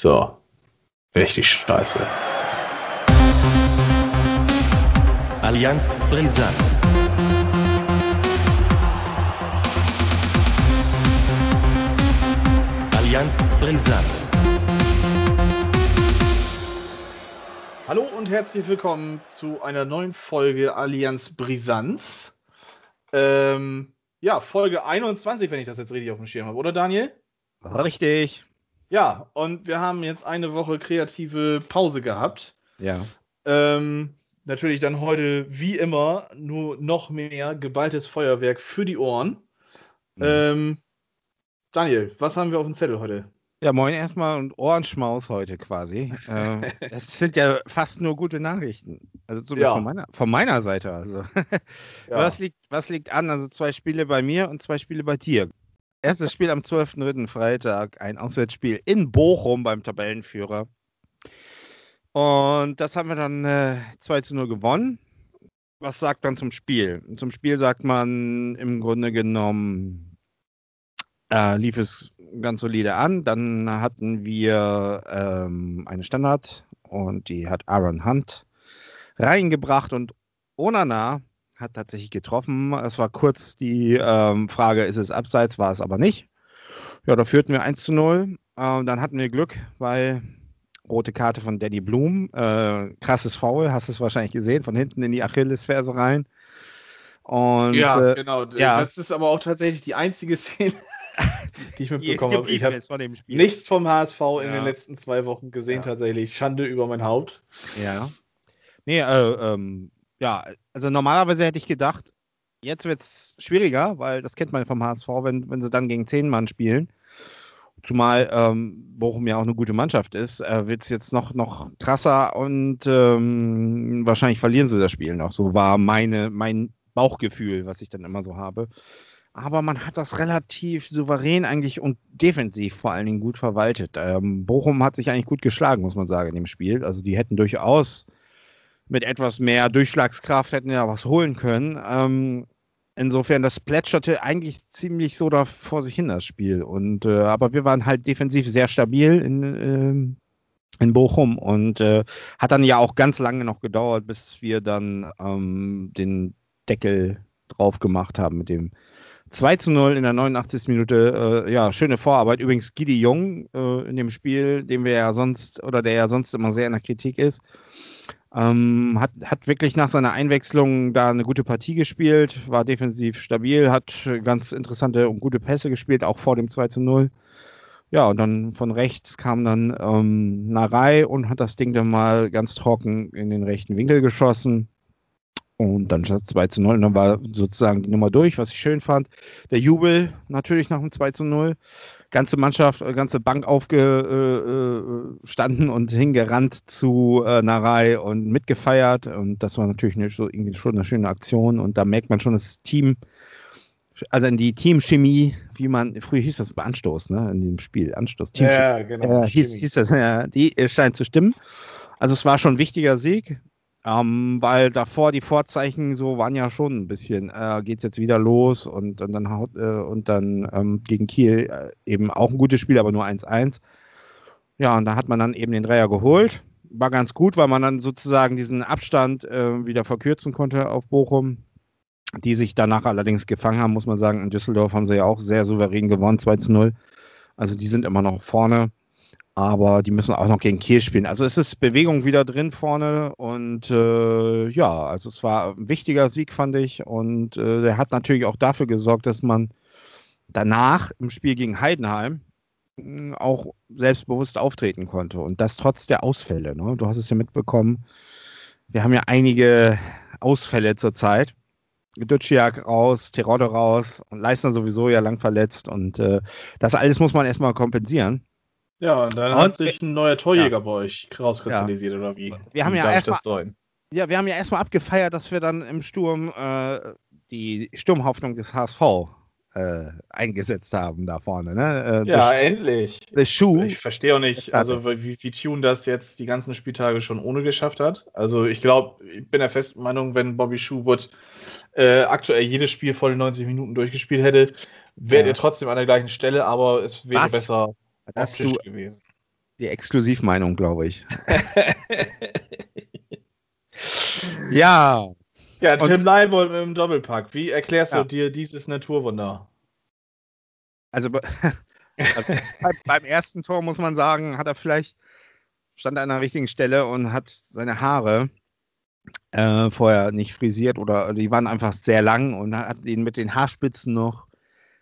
So. Richtig scheiße. Allianz Brisant. Allianz Brisant. Hallo und herzlich willkommen zu einer neuen Folge Allianz Brisanz. Ähm, ja, Folge 21, wenn ich das jetzt richtig auf dem Schirm habe, oder Daniel? Richtig. Ja, und wir haben jetzt eine Woche kreative Pause gehabt. Ja. Ähm, natürlich dann heute, wie immer, nur noch mehr geballtes Feuerwerk für die Ohren. Mhm. Ähm, Daniel, was haben wir auf dem Zettel heute? Ja, moin erstmal und Ohrenschmaus heute quasi. äh, das sind ja fast nur gute Nachrichten. Also zumindest ja. von, meiner, von meiner Seite. Also. Ja. Was, liegt, was liegt an? Also zwei Spiele bei mir und zwei Spiele bei dir. Erstes Spiel am 12.3. Freitag, ein Auswärtsspiel in Bochum beim Tabellenführer. Und das haben wir dann äh, 2 zu 0 gewonnen. Was sagt man zum Spiel? Zum Spiel sagt man im Grunde genommen, äh, lief es ganz solide an. Dann hatten wir ähm, eine Standard und die hat Aaron Hunt reingebracht und Onana hat tatsächlich getroffen. Es war kurz die ähm, Frage, ist es abseits, war es aber nicht. Ja, da führten wir 1 zu 0. Ähm, dann hatten wir Glück, weil rote Karte von Danny Bloom, äh, krasses Foul, hast du es wahrscheinlich gesehen, von hinten in die Achillesferse rein. Und, ja, äh, genau. Ja. Das ist aber auch tatsächlich die einzige Szene, die ich mitbekommen habe. Ich habe nichts vom HSV ja. in den letzten zwei Wochen gesehen, ja. tatsächlich. Schande über mein Haupt. Ja. Nee, äh, ähm, ja, also normalerweise hätte ich gedacht, jetzt wird es schwieriger, weil das kennt man vom HSV, wenn, wenn sie dann gegen zehn Mann spielen. Zumal ähm, Bochum ja auch eine gute Mannschaft ist, äh, wird es jetzt noch, noch krasser und ähm, wahrscheinlich verlieren sie das Spiel noch. So war meine, mein Bauchgefühl, was ich dann immer so habe. Aber man hat das relativ souverän eigentlich und defensiv vor allen Dingen gut verwaltet. Ähm, Bochum hat sich eigentlich gut geschlagen, muss man sagen, in dem Spiel. Also die hätten durchaus mit etwas mehr Durchschlagskraft hätten ja was holen können. Ähm, insofern, das plätscherte eigentlich ziemlich so da vor sich hin, das Spiel. Und, äh, aber wir waren halt defensiv sehr stabil in, äh, in Bochum und äh, hat dann ja auch ganz lange noch gedauert, bis wir dann ähm, den Deckel drauf gemacht haben mit dem 2 zu 0 in der 89. Minute. Äh, ja, schöne Vorarbeit. Übrigens Gidi Jung äh, in dem Spiel, den wir ja sonst oder der ja sonst immer sehr in der Kritik ist. Ähm, hat, hat wirklich nach seiner Einwechslung da eine gute Partie gespielt, war defensiv stabil, hat ganz interessante und gute Pässe gespielt, auch vor dem 2 zu 0. Ja, und dann von rechts kam dann ähm, Narei und hat das Ding dann mal ganz trocken in den rechten Winkel geschossen. Und dann stand 2 zu 0 und dann war sozusagen die Nummer durch, was ich schön fand. Der Jubel natürlich nach dem 2 zu 0 ganze Mannschaft, äh, ganze Bank aufgestanden und hingerannt zu äh, Narei und mitgefeiert. Und das war natürlich eine, so irgendwie schon eine schöne Aktion. Und da merkt man schon das Team, also in die Teamchemie, wie man, früher hieß das bei Anstoß, ne, in dem Spiel, Anstoß, Team Ja, genau. Äh, hieß, hieß das, ja, die scheint zu stimmen. Also es war schon ein wichtiger Sieg. Ähm, weil davor die Vorzeichen so waren ja schon ein bisschen, äh, geht es jetzt wieder los und, und dann haut, äh, und dann ähm, gegen Kiel äh, eben auch ein gutes Spiel, aber nur 1-1. Ja, und da hat man dann eben den Dreier geholt. War ganz gut, weil man dann sozusagen diesen Abstand äh, wieder verkürzen konnte auf Bochum, die sich danach allerdings gefangen haben, muss man sagen. In Düsseldorf haben sie ja auch sehr souverän gewonnen, 2 0. Also die sind immer noch vorne aber die müssen auch noch gegen Kiel spielen. Also es ist Bewegung wieder drin vorne und äh, ja, also es war ein wichtiger Sieg, fand ich. Und äh, der hat natürlich auch dafür gesorgt, dass man danach im Spiel gegen Heidenheim hm, auch selbstbewusst auftreten konnte. Und das trotz der Ausfälle. Ne? Du hast es ja mitbekommen. Wir haben ja einige Ausfälle zurzeit. Duciak raus, Terodde raus und Leistner sowieso ja lang verletzt. Und äh, das alles muss man erstmal kompensieren. Ja, und dann und, hat sich ein neuer Torjäger ja. bei euch rauskristallisiert, ja. oder wie? Wir haben wie ja erstmal ja, wir haben ja erstmal abgefeiert, dass wir dann im Sturm äh, die Sturmhoffnung des HSV äh, eingesetzt haben da vorne. Ne? Äh, ja, the, endlich. The Shoe. Ich verstehe auch nicht, also wie, wie Tune das jetzt die ganzen Spieltage schon ohne geschafft hat. Also ich glaube, ich bin der festen Meinung, wenn Bobby Schuhwood äh, aktuell jedes Spiel voll 90 Minuten durchgespielt hätte, wäre ja. er trotzdem an der gleichen Stelle, aber es wäre Was? besser Hast du, gewesen. die Exklusivmeinung, glaube ich. ja. Ja, Tim Leibold mit dem Doppelpack. Wie erklärst ja. du dir dieses Naturwunder? Also, also beim ersten Tor muss man sagen, hat er vielleicht stand an der richtigen Stelle und hat seine Haare äh, vorher nicht frisiert oder die waren einfach sehr lang und hat ihn mit den Haarspitzen noch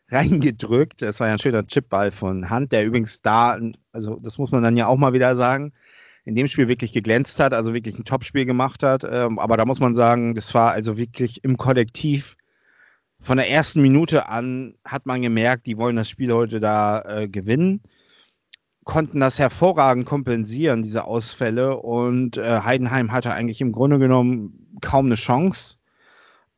reingedrückt. Das war ja ein schöner Chipball von Hand, der übrigens da, also das muss man dann ja auch mal wieder sagen, in dem Spiel wirklich geglänzt hat, also wirklich ein Topspiel gemacht hat. Ähm, aber da muss man sagen, das war also wirklich im Kollektiv von der ersten Minute an hat man gemerkt, die wollen das Spiel heute da äh, gewinnen, konnten das hervorragend kompensieren, diese Ausfälle. Und äh, Heidenheim hatte eigentlich im Grunde genommen kaum eine Chance.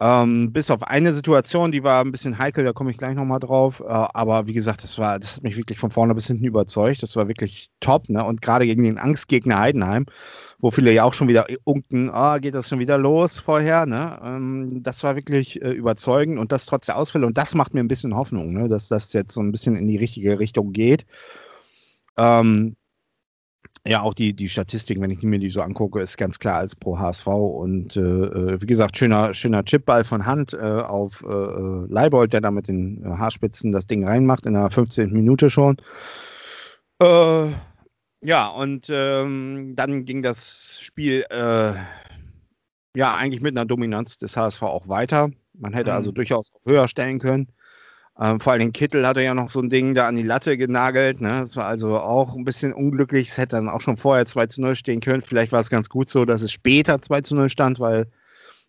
Ähm, bis auf eine Situation, die war ein bisschen heikel, da komme ich gleich nochmal drauf. Äh, aber wie gesagt, das war, das hat mich wirklich von vorne bis hinten überzeugt. Das war wirklich top, ne? Und gerade gegen den Angstgegner Heidenheim, wo viele ja auch schon wieder unken, ah, geht das schon wieder los vorher, ne? Ähm, das war wirklich äh, überzeugend und das trotz der Ausfälle. Und das macht mir ein bisschen Hoffnung, ne? dass das jetzt so ein bisschen in die richtige Richtung geht. Ähm, ja, auch die, die Statistiken, wenn ich mir die so angucke, ist ganz klar als pro HSV. Und äh, äh, wie gesagt, schöner, schöner Chipball von Hand äh, auf äh, äh Leibold, der da mit den äh, Haarspitzen das Ding reinmacht in der 15. Minute schon. Ja, und ähm, dann ging das Spiel ja eigentlich mit einer Dominanz des HSV auch weiter. Man hätte also mhm. also durchaus höher stellen können. Ähm, vor allem Kittel hatte ja noch so ein Ding da an die Latte genagelt. Ne? Das war also auch ein bisschen unglücklich. Es hätte dann auch schon vorher 2 zu 0 stehen können. Vielleicht war es ganz gut so, dass es später 2 zu 0 stand, weil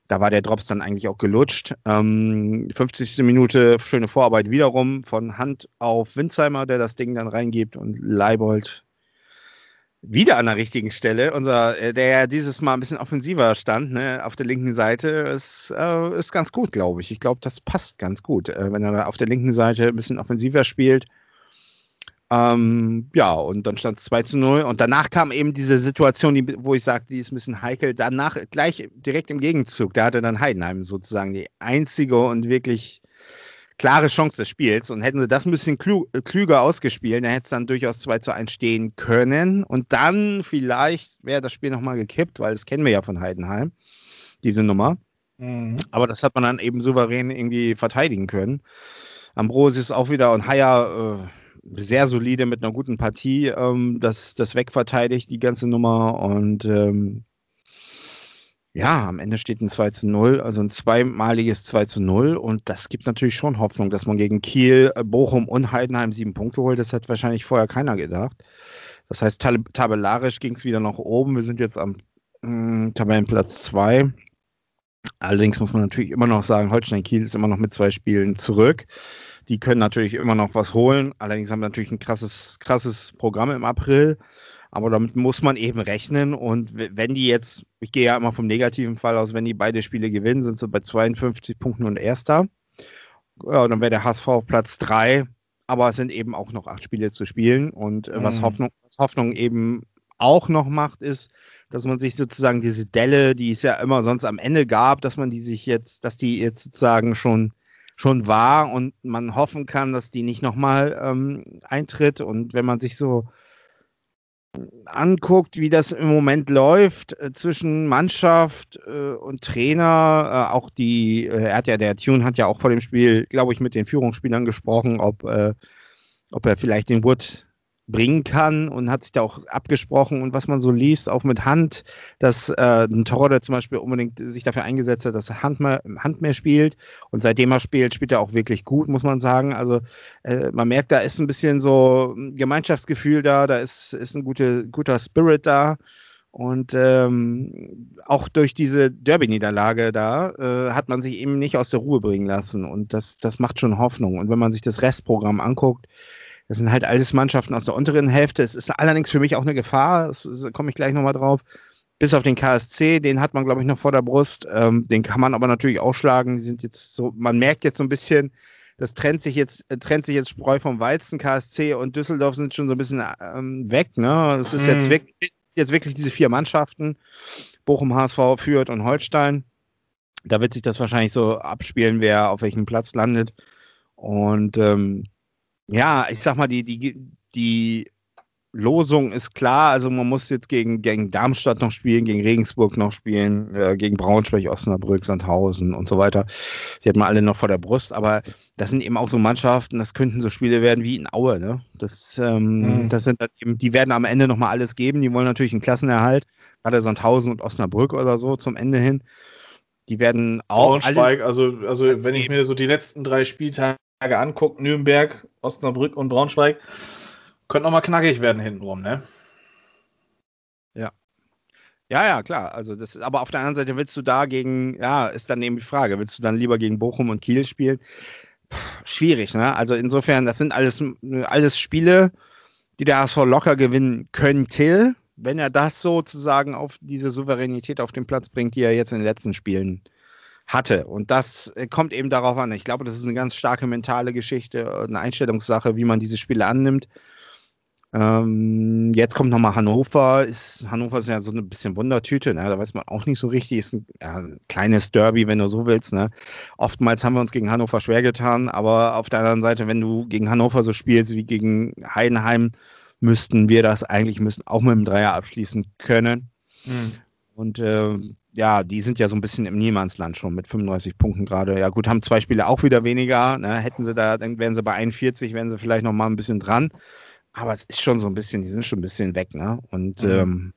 da war der Drops dann eigentlich auch gelutscht. Ähm, 50. Minute, schöne Vorarbeit wiederum von Hand auf Winzheimer, der das Ding dann reingibt und Leibold wieder an der richtigen Stelle. Unser, äh, der ja dieses Mal ein bisschen offensiver stand, ne, auf der linken Seite, ist, äh, ist ganz gut, glaube ich. Ich glaube, das passt ganz gut, äh, wenn er auf der linken Seite ein bisschen offensiver spielt. Ähm, ja, und dann stand es 2 zu 0. Und danach kam eben diese Situation, die, wo ich sagte, die ist ein bisschen heikel. Danach gleich direkt im Gegenzug, da hatte dann Heidenheim sozusagen die einzige und wirklich klare Chance des Spiels. Und hätten sie das ein bisschen klü klüger ausgespielt, dann hätte es dann durchaus 2 zu 1 stehen können. Und dann vielleicht wäre das Spiel nochmal gekippt, weil das kennen wir ja von Heidenheim, diese Nummer. Mhm. Aber das hat man dann eben souverän irgendwie verteidigen können. Ambrosius auch wieder und Haier äh, sehr solide mit einer guten Partie ähm, das, das wegverteidigt, die ganze Nummer. Und ähm, ja, am Ende steht ein 2 zu 0, also ein zweimaliges 2 zu 0 und das gibt natürlich schon Hoffnung, dass man gegen Kiel, äh, Bochum und Heidenheim sieben Punkte holt. Das hat wahrscheinlich vorher keiner gedacht. Das heißt, tab tabellarisch ging es wieder nach oben. Wir sind jetzt am mh, mm, Tabellenplatz 2. Allerdings muss man natürlich immer noch sagen, Holstein Kiel ist immer noch mit zwei Spielen zurück. Die können natürlich immer noch was holen. Allerdings haben wir natürlich ein krasses, krasses Programm im April. Aber damit muss man eben rechnen. Und wenn die jetzt, ich gehe ja immer vom negativen Fall aus, wenn die beide Spiele gewinnen, sind sie bei 52 Punkten und Erster. Ja, dann wäre der HSV auf Platz 3. Aber es sind eben auch noch acht Spiele zu spielen. Und äh, mhm. was, Hoffnung, was Hoffnung eben auch noch macht, ist, dass man sich sozusagen diese Delle, die es ja immer sonst am Ende gab, dass man die sich jetzt, dass die jetzt sozusagen schon schon war und man hoffen kann, dass die nicht nochmal ähm, eintritt. Und wenn man sich so anguckt, wie das im Moment läuft äh, zwischen Mannschaft äh, und Trainer, äh, auch die, äh, er hat ja, der Tune hat ja auch vor dem Spiel, glaube ich, mit den Führungsspielern gesprochen, ob, äh, ob er vielleicht den Wood bringen kann und hat sich da auch abgesprochen und was man so liest, auch mit Hand, dass äh, ein Torre zum Beispiel unbedingt sich dafür eingesetzt hat, dass er Hand mehr, Hand mehr spielt und seitdem er spielt, spielt er auch wirklich gut, muss man sagen. Also äh, man merkt, da ist ein bisschen so ein Gemeinschaftsgefühl da, da ist, ist ein gute, guter Spirit da. Und ähm, auch durch diese Derby-Niederlage da äh, hat man sich eben nicht aus der Ruhe bringen lassen. Und das, das macht schon Hoffnung. Und wenn man sich das Restprogramm anguckt, das sind halt alles Mannschaften aus der unteren Hälfte. Es ist allerdings für mich auch eine Gefahr, das komme ich gleich nochmal drauf. Bis auf den KSC, den hat man, glaube ich, noch vor der Brust. Ähm, den kann man aber natürlich ausschlagen. Die sind jetzt so, man merkt jetzt so ein bisschen, das trennt sich jetzt, äh, trennt sich jetzt Spreu vom Weizen. KSC und Düsseldorf sind schon so ein bisschen ähm, weg. Ne? Es ist jetzt, mhm. wirklich, jetzt wirklich diese vier Mannschaften. Bochum, HSV, Fürth und Holstein. Da wird sich das wahrscheinlich so abspielen, wer auf welchem Platz landet. Und ähm, ja, ich sag mal, die, die, die Losung ist klar, also man muss jetzt gegen, gegen Darmstadt noch spielen, gegen Regensburg noch spielen, äh, gegen Braunschweig, Osnabrück, Sandhausen und so weiter. Die hat man alle noch vor der Brust, aber das sind eben auch so Mannschaften, das könnten so Spiele werden wie in Aue, ne? Das, ähm, mhm. das sind dann eben, die werden am Ende nochmal alles geben, die wollen natürlich einen Klassenerhalt, gerade Sandhausen und Osnabrück oder so zum Ende hin. Die werden auch. Braunschweig, also, also wenn ich mir so die letzten drei Spieltage angucke, Nürnberg, Osnabrück und Braunschweig, könnte nochmal knackig werden hintenrum, ne? Ja. Ja, ja, klar. Also das, aber auf der anderen Seite willst du da gegen, ja, ist dann eben die Frage, willst du dann lieber gegen Bochum und Kiel spielen? Puh, schwierig, ne? Also insofern, das sind alles, alles Spiele, die der HSV locker gewinnen könnte, wenn er das sozusagen auf diese Souveränität auf den Platz bringt, die er jetzt in den letzten Spielen hatte. Und das kommt eben darauf an. Ich glaube, das ist eine ganz starke mentale Geschichte, eine Einstellungssache, wie man diese Spiele annimmt. Ähm, jetzt kommt nochmal Hannover. Ist, Hannover ist ja so ein bisschen Wundertüte, ne? da weiß man auch nicht so richtig. Ist ein, ja, ein kleines Derby, wenn du so willst. Ne? Oftmals haben wir uns gegen Hannover schwer getan, aber auf der anderen Seite, wenn du gegen Hannover so spielst wie gegen Heidenheim, müssten wir das eigentlich müssen auch mit dem Dreier abschließen können. Mhm. Und äh, ja, die sind ja so ein bisschen im Niemandsland schon mit 35 Punkten gerade. Ja, gut, haben zwei Spiele auch wieder weniger. Ne? Hätten sie da, dann wären sie bei 41, wären sie vielleicht noch mal ein bisschen dran aber es ist schon so ein bisschen, die sind schon ein bisschen weg, ne? Und mhm. ähm,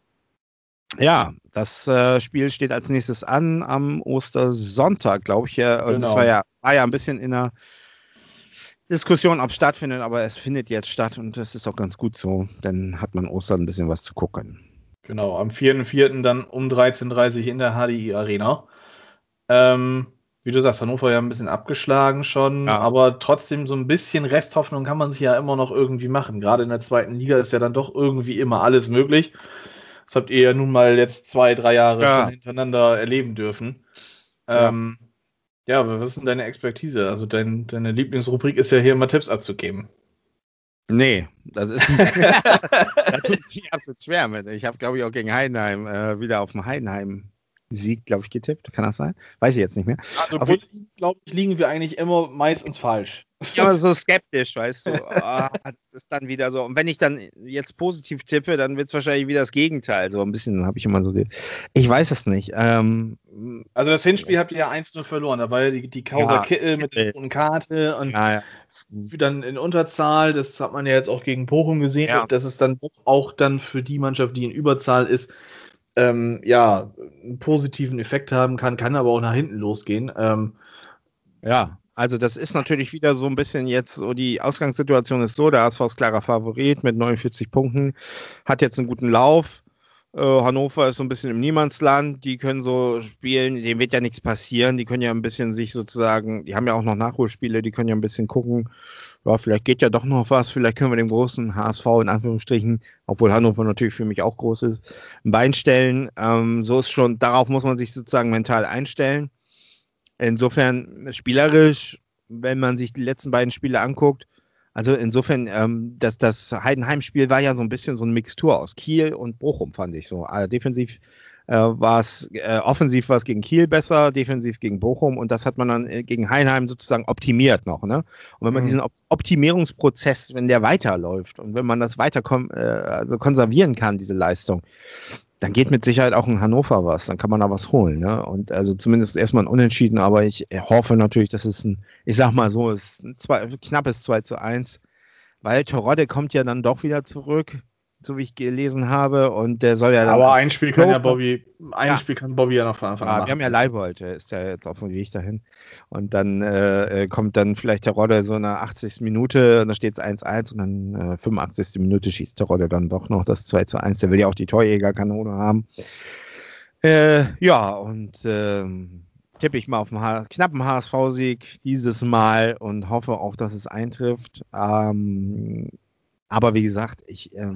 ja, das äh, Spiel steht als nächstes an am Ostersonntag, glaube ich. Ja, genau. Das war ja, war ja ein bisschen in der Diskussion, ob es stattfindet, aber es findet jetzt statt und das ist auch ganz gut so. Dann hat man Ostern ein bisschen was zu gucken. Genau, am 4.4. dann um 13.30 Uhr in der HDI Arena. Ähm, wie du sagst, Hannover ja ein bisschen abgeschlagen schon, ja. aber trotzdem so ein bisschen Resthoffnung kann man sich ja immer noch irgendwie machen. Gerade in der zweiten Liga ist ja dann doch irgendwie immer alles möglich. Das habt ihr ja nun mal jetzt zwei, drei Jahre ja. schon hintereinander erleben dürfen. Ja. Ähm, ja, aber was ist denn deine Expertise? Also dein, deine Lieblingsrubrik ist ja hier immer Tipps abzugeben. Nee, das ist da tut mich absolut schwer mit. Ich habe, glaube ich, auch gegen Heidenheim äh, wieder auf dem Heidenheim Sieg, glaube ich, getippt. Kann das sein? Weiß ich jetzt nicht mehr. Also, glaube ich, liegen wir eigentlich immer meistens falsch. Ja, so skeptisch, weißt du. Oh, das ist dann wieder so. Und wenn ich dann jetzt positiv tippe, dann wird es wahrscheinlich wieder das Gegenteil. So ein bisschen habe ich immer so. Die, ich weiß es nicht. Ähm, also, das Hinspiel habt ihr ja 1-0 verloren. Da war ja die, die Causa ja, Kittel mit der roten Karte und ja, ja. dann in Unterzahl. Das hat man ja jetzt auch gegen Bochum gesehen, ja. dass es dann auch dann für die Mannschaft, die in Überzahl ist, ähm, ja, einen positiven Effekt haben kann, kann aber auch nach hinten losgehen. Ähm, ja, also das ist natürlich wieder so ein bisschen jetzt so, die Ausgangssituation ist so, der ASV ist klarer Favorit mit 49 Punkten, hat jetzt einen guten Lauf. Äh, Hannover ist so ein bisschen im Niemandsland, die können so spielen, dem wird ja nichts passieren, die können ja ein bisschen sich sozusagen, die haben ja auch noch Nachholspiele, die können ja ein bisschen gucken, ja, vielleicht geht ja doch noch was, vielleicht können wir dem großen HSV in Anführungsstrichen, obwohl Hannover natürlich für mich auch groß ist, ein Bein stellen. Ähm, so ist schon, darauf muss man sich sozusagen mental einstellen. Insofern spielerisch, wenn man sich die letzten beiden Spiele anguckt, also insofern, ähm, das, das Heidenheim-Spiel war ja so ein bisschen so eine Mixtur aus Kiel und Bochum, fand ich so. Also defensiv äh, war es äh, offensiv war es gegen Kiel besser, defensiv gegen Bochum und das hat man dann äh, gegen Heinheim sozusagen optimiert noch. Ne? Und wenn man mhm. diesen Op Optimierungsprozess, wenn der weiterläuft und wenn man das weiter äh, also konservieren kann, diese Leistung, dann geht mit Sicherheit auch in Hannover was, dann kann man da was holen. Ne? Und also zumindest erstmal ein Unentschieden, aber ich hoffe natürlich, dass es ein, ich sag mal so, es ist ein zwei, knappes 2 zu 1, weil Torodde kommt ja dann doch wieder zurück so wie ich gelesen habe. Und der soll ja dann. Aber ein Spiel kann ja Bobby, ein ja. Spiel kann Bobby ja noch von Anfang an. Ja, wir haben ja Leibold, der ist ja jetzt auf dem Weg dahin. Und dann äh, äh kommt dann vielleicht der Rodde so in der 80. Minute, und da steht es 1-1 und dann äh, 85. Minute schießt der Rodde dann doch noch das 2 1. Der will ja auch die Torjägerkanone haben. Äh, ja, und ähm, tippe ich mal auf einen knappen HSV-Sieg dieses Mal und hoffe auch, dass es eintrifft. Ähm, aber wie gesagt, ich, äh,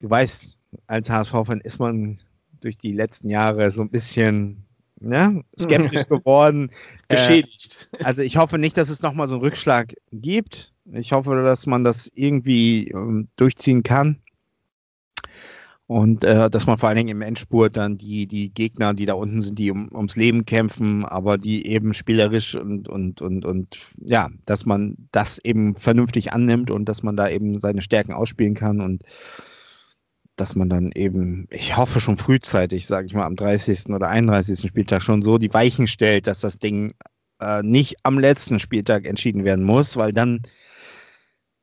du weißt, als HSV-Fan ist man durch die letzten Jahre so ein bisschen ne, skeptisch geworden. Geschädigt. Äh, also ich hoffe nicht, dass es nochmal so einen Rückschlag gibt. Ich hoffe, dass man das irgendwie ähm, durchziehen kann. Und äh, dass man vor allen Dingen im Endspurt dann die, die Gegner, die da unten sind, die um, ums Leben kämpfen, aber die eben spielerisch und, und, und, und ja, dass man das eben vernünftig annimmt und dass man da eben seine Stärken ausspielen kann. Und dass man dann eben, ich hoffe schon frühzeitig, sage ich mal, am 30. oder 31. Spieltag schon so die Weichen stellt, dass das Ding äh, nicht am letzten Spieltag entschieden werden muss, weil dann,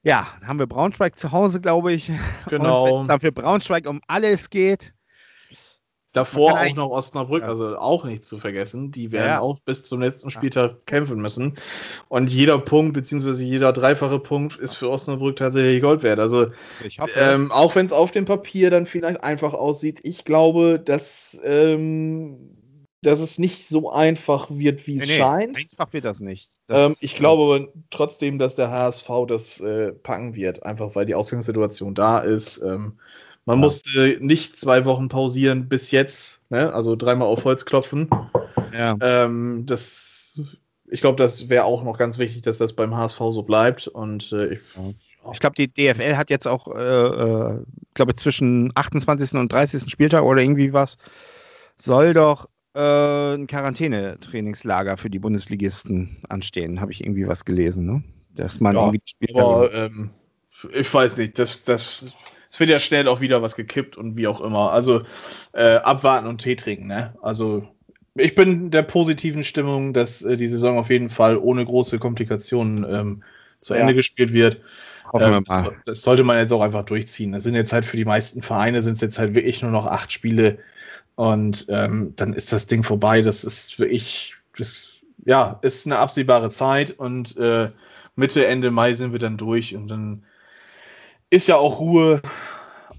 ja, haben wir Braunschweig zu Hause, glaube ich. Genau. Und wenn es dann für Braunschweig um alles geht, Davor auch noch Osnabrück, ja. also auch nicht zu vergessen. Die werden ja. auch bis zum letzten Spieltag ja. kämpfen müssen. Und jeder Punkt, beziehungsweise jeder dreifache Punkt, ist für Osnabrück tatsächlich Gold wert. Also, hoffe, ähm, auch wenn es auf dem Papier dann vielleicht einfach aussieht, ich glaube, dass, ähm, dass es nicht so einfach wird, wie es nee, scheint. Einfach wird das nicht. Das, ähm, ich glaube trotzdem, dass der HSV das äh, packen wird, einfach weil die Ausgangssituation da ist. Man ja. musste nicht zwei Wochen pausieren bis jetzt, ne? also dreimal auf Holz klopfen. Ja. Ähm, das, ich glaube, das wäre auch noch ganz wichtig, dass das beim HSV so bleibt. Und äh, ich, ich glaube, die DFL hat jetzt auch, äh, äh, glaube zwischen 28. und 30. Spieltag oder irgendwie was, soll doch äh, ein Quarantänetrainingslager für die Bundesligisten anstehen. Habe ich irgendwie was gelesen, ne? Dass man ja, irgendwie aber, ähm, ich weiß nicht, das, das es wird ja schnell auch wieder was gekippt und wie auch immer. Also äh, abwarten und Tee trinken, ne? Also ich bin der positiven Stimmung, dass äh, die Saison auf jeden Fall ohne große Komplikationen ähm, zu ja. Ende gespielt wird. Ähm, das, das, sollte man jetzt auch einfach durchziehen. Das sind jetzt halt für die meisten Vereine sind es jetzt halt wirklich nur noch acht Spiele und ähm, dann ist das Ding vorbei. Das ist wirklich, das, ja, ist eine absehbare Zeit und äh, Mitte, Ende Mai sind wir dann durch und dann ist ja auch Ruhe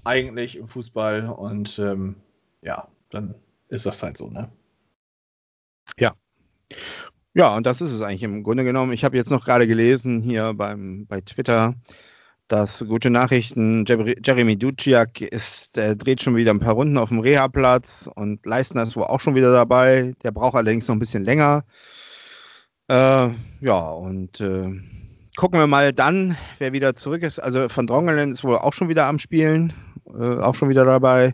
eigentlich im Fußball und ähm, ja, dann ist das halt so, ne? Ja. Ja, und das ist es eigentlich im Grunde genommen. Ich habe jetzt noch gerade gelesen hier beim, bei Twitter, dass gute Nachrichten, Jeremy Duciak ist, der dreht schon wieder ein paar Runden auf dem Reha-Platz und Leistner ist wohl auch schon wieder dabei. Der braucht allerdings noch ein bisschen länger. Äh, ja, und äh, gucken wir mal dann, wer wieder zurück ist. Also von Drongelen ist wohl auch schon wieder am Spielen, äh, auch schon wieder dabei.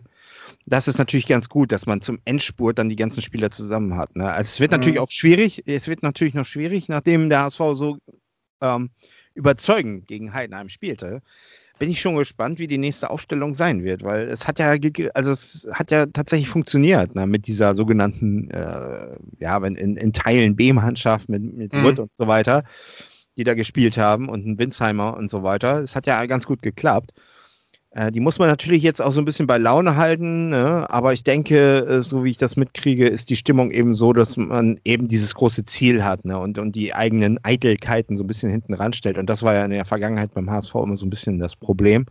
Das ist natürlich ganz gut, dass man zum Endspurt dann die ganzen Spieler zusammen hat. Ne? Also es wird mhm. natürlich auch schwierig, es wird natürlich noch schwierig, nachdem der HSV so ähm, überzeugend gegen Heidenheim spielte. Bin ich schon gespannt, wie die nächste Aufstellung sein wird, weil es hat ja, also es hat ja tatsächlich funktioniert ne, mit dieser sogenannten, äh, ja, in, in Teilen B-Mannschaft mit, mit mhm. Wood und so weiter die da gespielt haben und ein Winsheimer und so weiter. Es hat ja ganz gut geklappt. Äh, die muss man natürlich jetzt auch so ein bisschen bei Laune halten, ne? aber ich denke, äh, so wie ich das mitkriege, ist die Stimmung eben so, dass man eben dieses große Ziel hat ne? und, und die eigenen Eitelkeiten so ein bisschen hinten ranstellt. Und das war ja in der Vergangenheit beim HSV immer so ein bisschen das Problem.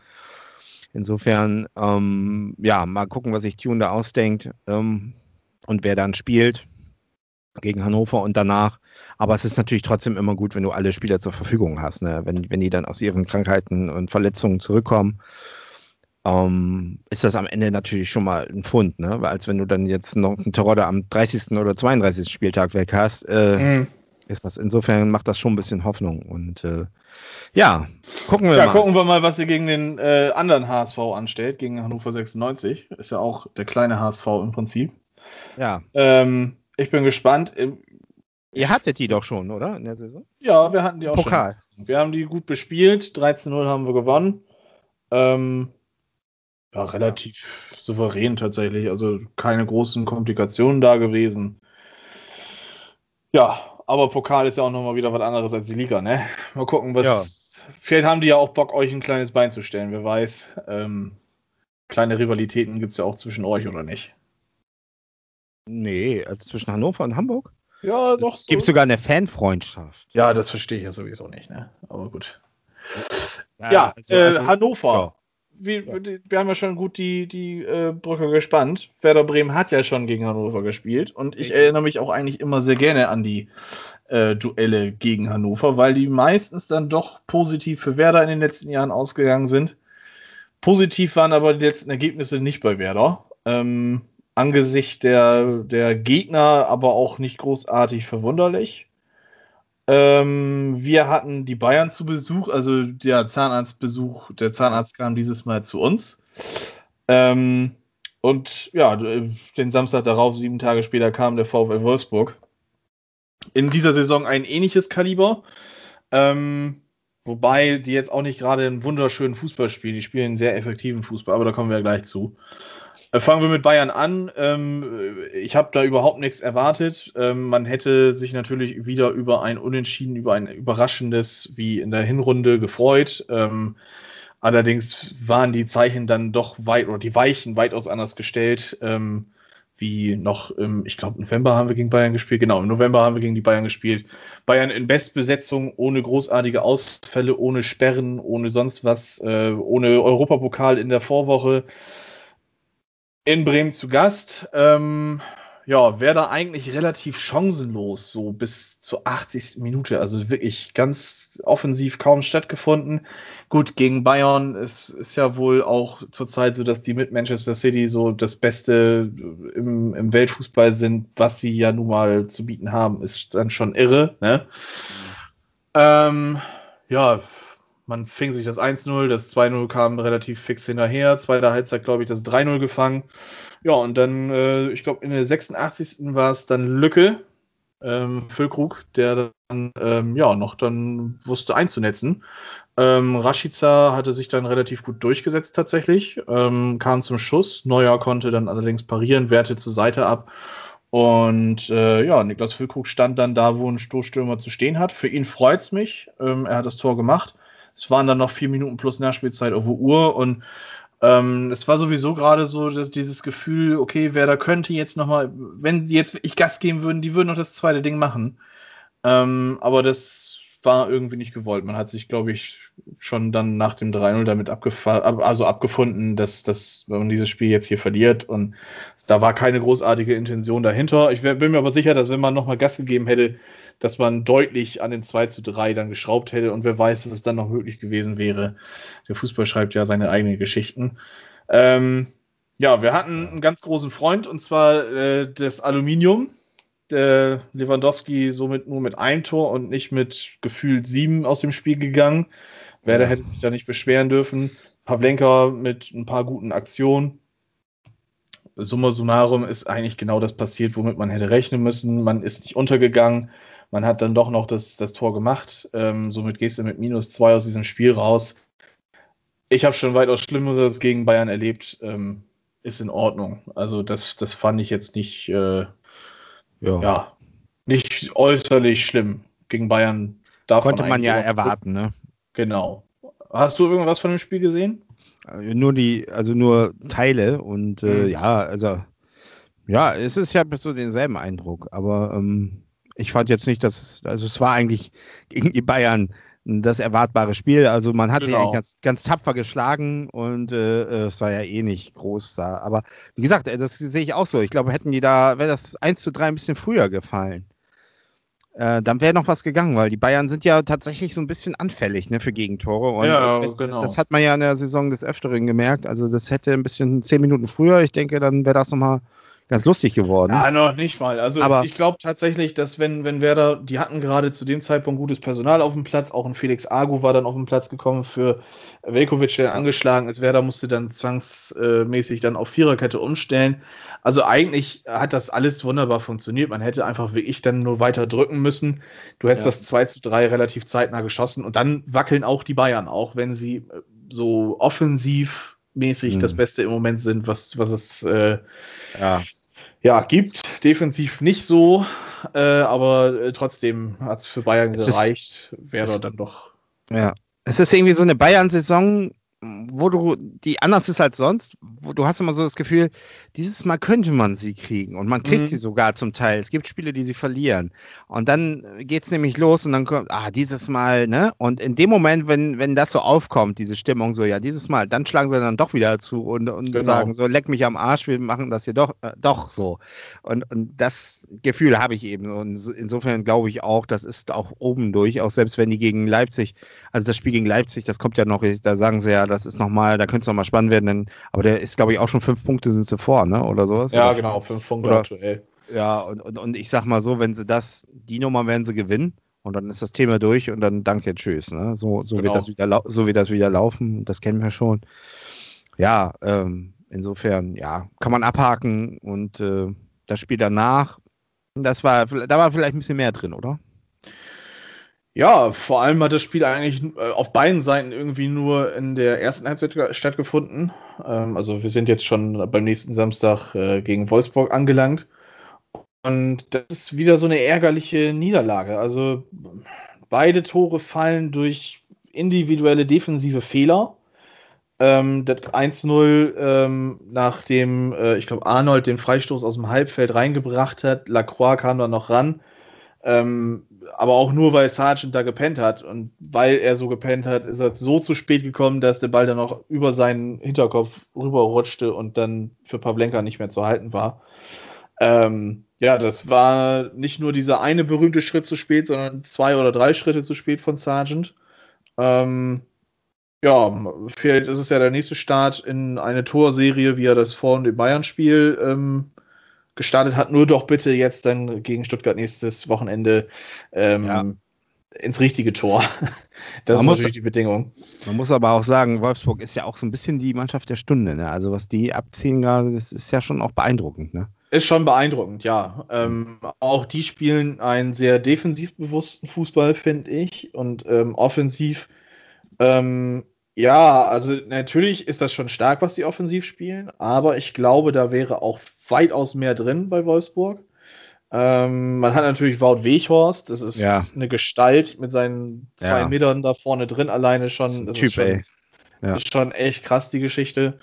Insofern, ähm, ja, mal gucken, was sich Tune da ausdenkt ähm, und wer dann spielt gegen Hannover und danach aber es ist natürlich trotzdem immer gut, wenn du alle Spieler zur Verfügung hast, ne? wenn, wenn die dann aus ihren Krankheiten und Verletzungen zurückkommen. Ähm, ist das am Ende natürlich schon mal ein Pfund, ne? Als wenn du dann jetzt noch einen Terodde am 30. oder 32. Spieltag weg hast, äh, mhm. ist das insofern macht das schon ein bisschen Hoffnung. Und äh, ja, gucken wir ja, mal. Ja, gucken wir mal, was ihr gegen den äh, anderen HSV anstellt, gegen Hannover 96. Ist ja auch der kleine HSV im Prinzip. Ja. Ähm, ich bin gespannt. Ihr hattet die doch schon, oder? In der Saison? Ja, wir hatten die auch Pokal. schon. Wir haben die gut bespielt. 13-0 haben wir gewonnen. Ähm, ja, relativ souverän tatsächlich. Also keine großen Komplikationen da gewesen. Ja, aber Pokal ist ja auch nochmal wieder was anderes als die Liga, ne? Mal gucken, was. Ja. Vielleicht haben die ja auch Bock, euch ein kleines Bein zu stellen, wer weiß. Ähm, kleine Rivalitäten gibt es ja auch zwischen euch, oder nicht? Nee, also zwischen Hannover und Hamburg? Ja, doch. Es gibt so. sogar eine Fanfreundschaft. Ja, das verstehe ich ja sowieso nicht, ne? Aber gut. Ja, ja also, äh, also, Hannover. Ja. Wir, wir, haben ja schon gut die, die äh, Brücke gespannt. Werder Bremen hat ja schon gegen Hannover gespielt und ich erinnere mich auch eigentlich immer sehr gerne an die äh, Duelle gegen Hannover, weil die meistens dann doch positiv für Werder in den letzten Jahren ausgegangen sind. Positiv waren aber die letzten Ergebnisse nicht bei Werder. Ähm, angesichts der, der Gegner aber auch nicht großartig verwunderlich. Ähm, wir hatten die Bayern zu Besuch, also der Zahnarztbesuch, der Zahnarzt kam dieses Mal zu uns. Ähm, und ja, den Samstag darauf, sieben Tage später, kam der VfL Wolfsburg. In dieser Saison ein ähnliches Kaliber. Ähm, Wobei die jetzt auch nicht gerade einen wunderschönen Fußball spielen. Die spielen einen sehr effektiven Fußball, aber da kommen wir ja gleich zu. Äh, fangen wir mit Bayern an. Ähm, ich habe da überhaupt nichts erwartet. Ähm, man hätte sich natürlich wieder über ein Unentschieden, über ein überraschendes wie in der Hinrunde gefreut. Ähm, allerdings waren die Zeichen dann doch weit oder die Weichen weitaus anders gestellt. Wie noch im, ich glaube, November haben wir gegen Bayern gespielt. Genau, im November haben wir gegen die Bayern gespielt. Bayern in Bestbesetzung, ohne großartige Ausfälle, ohne Sperren, ohne sonst was, äh, ohne Europapokal in der Vorwoche in Bremen zu Gast. Ähm, ja, wäre da eigentlich relativ chancenlos, so bis zur 80. Minute. Also wirklich ganz offensiv kaum stattgefunden. Gut, gegen Bayern ist, ist ja wohl auch zurzeit so, dass die mit Manchester City so das Beste im, im Weltfußball sind, was sie ja nun mal zu bieten haben, ist dann schon irre. Ne? Ähm, ja, man fing sich das 1-0, das 2-0 kam relativ fix hinterher. Zweite Halbzeit, glaube ich, das 3-0 gefangen. Ja, und dann, äh, ich glaube, in der 86. war es dann Lücke, ähm, Füllkrug, der dann ähm, ja noch dann wusste einzunetzen. Ähm, Rashica hatte sich dann relativ gut durchgesetzt tatsächlich, ähm, kam zum Schuss. Neuer konnte dann allerdings parieren, wehrte zur Seite ab. Und äh, ja, Niklas Füllkrug stand dann da, wo ein Stoßstürmer zu stehen hat. Für ihn freut es mich. Ähm, er hat das Tor gemacht. Es waren dann noch vier Minuten plus Nachspielzeit auf Uhr und ähm, es war sowieso gerade so, dass dieses Gefühl, okay, wer da könnte jetzt nochmal, wenn jetzt ich Gas geben würden, die würden noch das zweite Ding machen. Ähm, aber das war irgendwie nicht gewollt. Man hat sich, glaube ich, schon dann nach dem 3-0 damit also abgefunden, dass, dass man dieses Spiel jetzt hier verliert. Und da war keine großartige Intention dahinter. Ich bin mir aber sicher, dass wenn man nochmal Gas gegeben hätte, dass man deutlich an den 2 zu 3 dann geschraubt hätte und wer weiß, was es dann noch möglich gewesen wäre. Der Fußball schreibt ja seine eigenen Geschichten. Ähm, ja, wir hatten einen ganz großen Freund und zwar äh, das Aluminium. Der Lewandowski somit nur mit einem Tor und nicht mit gefühlt sieben aus dem Spiel gegangen. Werder hätte sich da nicht beschweren dürfen. Pavlenka mit ein paar guten Aktionen. Summa summarum ist eigentlich genau das passiert, womit man hätte rechnen müssen. Man ist nicht untergegangen. Man hat dann doch noch das, das Tor gemacht. Ähm, somit gehst du mit minus zwei aus diesem Spiel raus. Ich habe schon weitaus Schlimmeres gegen Bayern erlebt. Ähm, ist in Ordnung. Also das, das fand ich jetzt nicht, äh, ja. ja. nicht äußerlich schlimm. Gegen Bayern darf Konnte man, man ja erwarten, ne? Genau. Hast du irgendwas von dem Spiel gesehen? Äh, nur die, also nur Teile und äh, mhm. ja, also ja, es ist ja so denselben Eindruck, aber ähm, ich fand jetzt nicht, dass, also es war eigentlich gegen die Bayern das erwartbare Spiel. Also man hat genau. sich eigentlich ganz, ganz tapfer geschlagen und äh, äh, es war ja eh nicht groß da. Aber wie gesagt, äh, das sehe ich auch so. Ich glaube, hätten die da, wäre das 1 zu 3 ein bisschen früher gefallen. Äh, dann wäre noch was gegangen, weil die Bayern sind ja tatsächlich so ein bisschen anfällig ne, für Gegentore. Und ja, genau. das hat man ja in der Saison des Öfteren gemerkt. Also das hätte ein bisschen zehn Minuten früher, ich denke, dann wäre das nochmal ganz lustig geworden. Ja, noch nicht mal. Also aber ich glaube tatsächlich, dass wenn, wenn Werder, die hatten gerade zu dem Zeitpunkt gutes Personal auf dem Platz, auch ein Felix Agu war dann auf den Platz gekommen für Velkovic, der angeschlagen ist. Werder musste dann zwangsmäßig dann auf Viererkette umstellen. Also eigentlich hat das alles wunderbar funktioniert. Man hätte einfach wie ich dann nur weiter drücken müssen. Du hättest ja. das 2 zu 3 relativ zeitnah geschossen und dann wackeln auch die Bayern, auch wenn sie äh, so offensiv mäßig hm. das Beste im Moment sind, was, was es äh, ja ja, gibt. Defensiv nicht so, äh, aber äh, trotzdem hat es für Bayern es gereicht. Wäre dann doch. Ja, es ist irgendwie so eine Bayern-Saison, wo du, die anders ist als sonst, wo du hast immer so das Gefühl, dieses Mal könnte man sie kriegen und man kriegt mhm. sie sogar zum Teil. Es gibt Spiele, die sie verlieren. Und dann geht es nämlich los und dann kommt, ah, dieses Mal, ne? Und in dem Moment, wenn, wenn das so aufkommt, diese Stimmung so, ja, dieses Mal, dann schlagen sie dann doch wieder zu und, und genau. sagen so, leck mich am Arsch, wir machen das hier doch, äh, doch so. Und, und das Gefühl habe ich eben. Und insofern glaube ich auch, das ist auch oben durch, auch selbst wenn die gegen Leipzig, also das Spiel gegen Leipzig, das kommt ja noch, da sagen sie ja, das ist nochmal, da könnte es nochmal spannend werden, denn, aber der ist, glaube ich, auch schon fünf Punkte sind sie vor, ne? Oder sowas. Ja, oder genau, fünf Punkte oder, aktuell. Ja, und, und, und ich sag mal so, wenn sie das, die Nummer werden sie gewinnen und dann ist das Thema durch und dann danke, tschüss. Ne? So, so, genau. wird das wieder, so wird das wieder laufen, das kennen wir schon. Ja, ähm, insofern, ja, kann man abhaken und äh, das Spiel danach, das war, da war vielleicht ein bisschen mehr drin, oder? Ja, vor allem hat das Spiel eigentlich äh, auf beiden Seiten irgendwie nur in der ersten Halbzeit stattgefunden. Ähm, also wir sind jetzt schon beim nächsten Samstag äh, gegen Wolfsburg angelangt. Und das ist wieder so eine ärgerliche Niederlage. Also beide Tore fallen durch individuelle defensive Fehler. Ähm, das 1-0, ähm, nachdem, äh, ich glaube, Arnold den Freistoß aus dem Halbfeld reingebracht hat, Lacroix kam dann noch ran. Ähm, aber auch nur, weil Sargent da gepennt hat. Und weil er so gepennt hat, ist er so zu spät gekommen, dass der Ball dann noch über seinen Hinterkopf rüberrutschte und dann für Pavlenka nicht mehr zu halten war. Ähm, ja, das war nicht nur dieser eine berühmte Schritt zu spät, sondern zwei oder drei Schritte zu spät von Sargent. Ähm, ja, vielleicht ist es ja der nächste Start in eine Torserie, wie er das vor dem Bayern-Spiel ähm, gestartet hat. Nur doch bitte jetzt dann gegen Stuttgart nächstes Wochenende ähm, ja. ins richtige Tor. Das man ist muss, natürlich die Bedingung. Man muss aber auch sagen, Wolfsburg ist ja auch so ein bisschen die Mannschaft der Stunde. Ne? Also was die abziehen gerade, das ist ja schon auch beeindruckend. Ne? Ist schon beeindruckend, ja. Ähm, auch die spielen einen sehr defensiv bewussten Fußball, finde ich. Und ähm, offensiv ähm, ja, also natürlich ist das schon stark, was die offensiv spielen, aber ich glaube, da wäre auch weitaus mehr drin bei Wolfsburg. Ähm, man hat natürlich Wout Weghorst, das ist ja. eine Gestalt mit seinen zwei ja. Metern da vorne drin alleine schon. Das, typ, ist, schon ja. ist schon echt krass, die Geschichte.